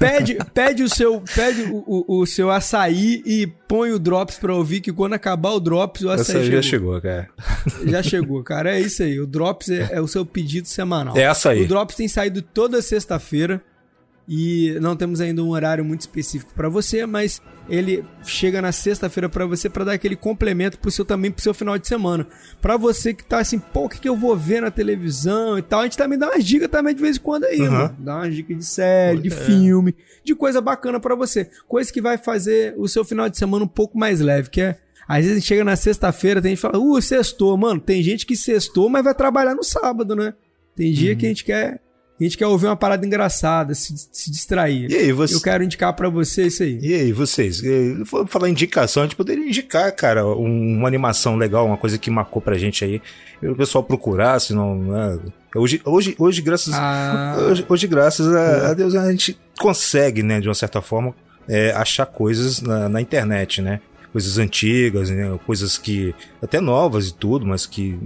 pede, pede o seu pede o, o, o, seu açaí e põe o Drops pra ouvir, que quando acabar o Drops, o açaí, açaí chegou. já chegou, cara. Já chegou, cara. É isso aí. O Drops é, é o seu pedido semanal. É açaí. O Drops tem saído toda sexta-feira. E não temos ainda um horário muito específico para você, mas ele chega na sexta-feira para você para dar aquele complemento pro seu também pro seu final de semana. Para você que tá assim, pô, o que, que eu vou ver na televisão e tal, a gente também dá umas dicas também de vez em quando aí, uhum. mano. Dá umas dicas de série, de filme, de coisa bacana para você. Coisa que vai fazer o seu final de semana um pouco mais leve, que é às vezes chega na sexta-feira, tem gente que fala, uh, sextou. Mano, tem gente que sextou, mas vai trabalhar no sábado, né? Tem dia uhum. que a gente quer a gente quer ouvir uma parada engraçada, se, se distrair. E aí, você... Eu quero indicar para você isso aí. E aí, vocês? Vou falar indicação, a gente poderia indicar, cara, uma animação legal, uma coisa que marcou pra gente aí. O pessoal procurar, se não. Né? Hoje, hoje, hoje, graças, ah. hoje, hoje, graças a, a, Deus, a gente consegue, né, de uma certa forma, é, achar coisas na, na internet, né? Coisas antigas, né? coisas que. até novas e tudo, mas que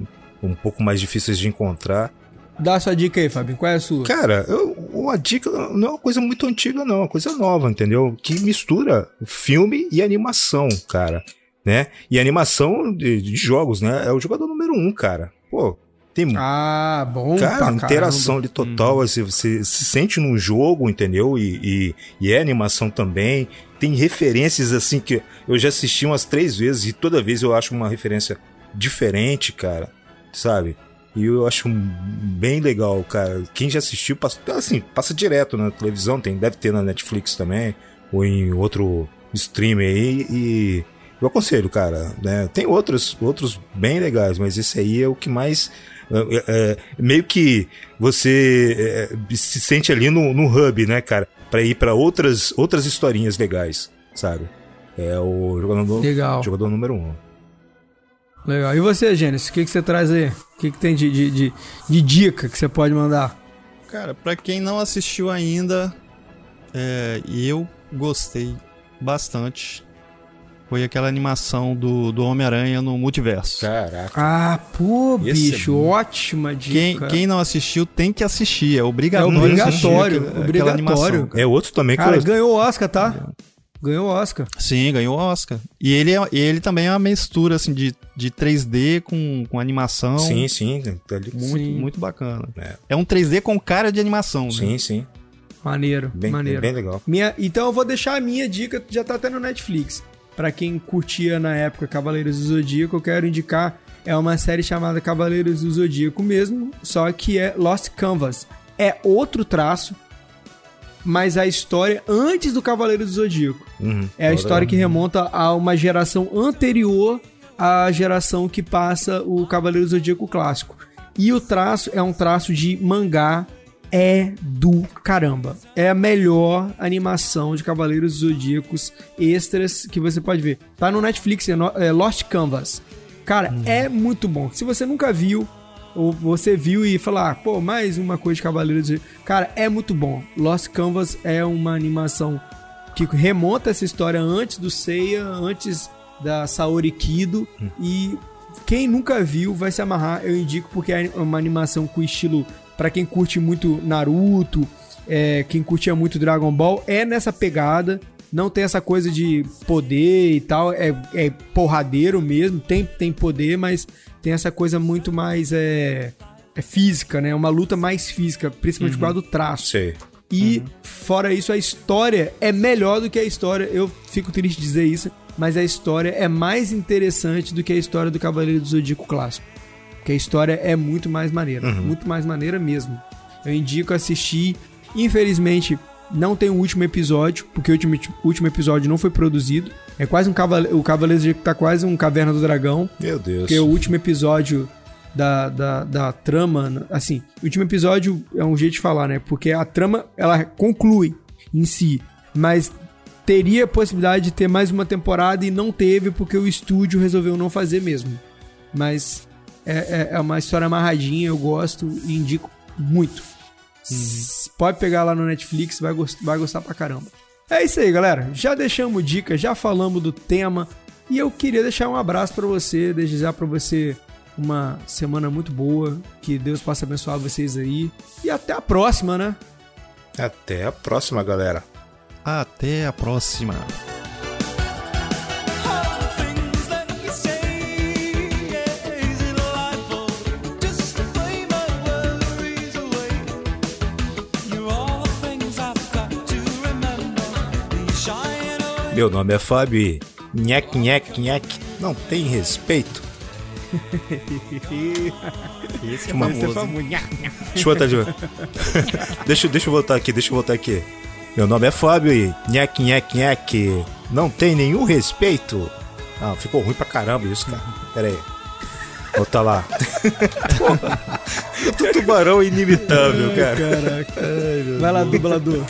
um pouco mais difíceis de encontrar. Dá a sua dica aí, Fabinho. Qual é a sua? Cara, eu, uma dica não é uma coisa muito antiga, não. É uma coisa nova, entendeu? Que mistura filme e animação, cara. Né? E animação de, de jogos, né? É o jogador número um, cara. Pô, tem. Ah, bom. Cara, interação ali total. Hum. Assim, você se sente num jogo, entendeu? E, e, e, é animação também. Tem referências assim que eu já assisti umas três vezes e toda vez eu acho uma referência diferente, cara. Sabe? E eu acho bem legal, cara. Quem já assistiu, passa, assim, passa direto na televisão, tem, deve ter na Netflix também, ou em outro stream aí, e eu aconselho, cara. Né? Tem outros, outros bem legais, mas esse aí é o que mais. É, é, meio que você é, se sente ali no, no hub, né, cara? Pra ir para outras, outras historinhas legais, sabe? É o jogador, Legal. jogador número um. Legal. E você, Gênesis, o que, que você traz aí? O que, que tem de, de, de, de dica que você pode mandar? Cara, pra quem não assistiu ainda, é, eu gostei bastante. foi aquela animação do, do Homem-Aranha no multiverso. Caraca. Ah, pô, é bicho, é ótima dica. Quem, quem não assistiu tem que assistir, é obrigatório. É obrigatório, obrigatório. É outro também Cara, que eu... ganhou o Oscar, tá? Ganhou o Oscar. Sim, ganhou o Oscar. E ele, é, ele também é uma mistura assim, de, de 3D com, com animação. Sim, sim. Muito, sim. muito bacana. É. é. um 3D com cara de animação. Sim, né? sim. Maneiro, bem, maneiro. Bem legal. Minha, então eu vou deixar a minha dica, já tá até no Netflix. Para quem curtia na época Cavaleiros do Zodíaco, eu quero indicar é uma série chamada Cavaleiros do Zodíaco mesmo, só que é Lost Canvas. É outro traço, mas a história antes do Cavaleiros do Zodíaco. Uhum, é a história que remonta a uma geração anterior à geração que passa o Cavaleiros do Zodíaco clássico. E o traço é um traço de mangá é do caramba. É a melhor animação de Cavaleiros Zodíacos extras que você pode ver. Tá no Netflix, é, é Lost Canvas. Cara, hum. é muito bom. Se você nunca viu, você viu e falar, ah, pô, mais uma coisa de Cavaleiros. Cara, é muito bom. Lost Canvas é uma animação que remonta essa história antes do Seiya, antes da Saori Kido. Hum. E quem nunca viu vai se amarrar, eu indico, porque é uma animação com estilo para quem curte muito Naruto, é, quem curtia muito Dragon Ball, é nessa pegada. Não tem essa coisa de poder e tal, é, é porradeiro mesmo, tem, tem poder, mas tem essa coisa muito mais é, é física, né? Uma luta mais física, principalmente uhum. por causa do traço. E, uhum. fora isso, a história é melhor do que a história. Eu fico triste de dizer isso, mas a história é mais interessante do que a história do Cavaleiro do Zodíaco clássico. Porque a história é muito mais maneira. Uhum. Muito mais maneira mesmo. Eu indico assistir. Infelizmente, não tem o último episódio, porque o último, último episódio não foi produzido. É quase um cavaleiro. O Cavaleiro tá quase um Caverna do Dragão. Meu Deus. Porque o último episódio da, da, da trama. Assim, o último episódio é um jeito de falar, né? Porque a trama ela conclui em si. Mas teria possibilidade de ter mais uma temporada e não teve porque o estúdio resolveu não fazer mesmo. Mas é, é, é, uma história amarradinha, eu gosto e indico muito. Uhum. Pode pegar lá no Netflix, vai, gost vai gostar pra caramba. É isso aí, galera. Já deixamos dicas, já falamos do tema. E eu queria deixar um abraço para você, desejar para você uma semana muito boa. Que Deus possa abençoar vocês aí. E até a próxima, né? Até a próxima, galera. Até a próxima. Meu nome é Fábio e nhec, nhec, nhec, não tem respeito. Esse é famoso. Deixa eu voltar de deixa, deixa eu voltar aqui, deixa eu voltar aqui. Meu nome é Fábio e nhec, nhec, nhec, não tem nenhum respeito. Ah, ficou ruim pra caramba isso, cara. Pera aí. Volta lá. o tubarão inimitável, cara. Caraca. Ai, Vai lá, dublador.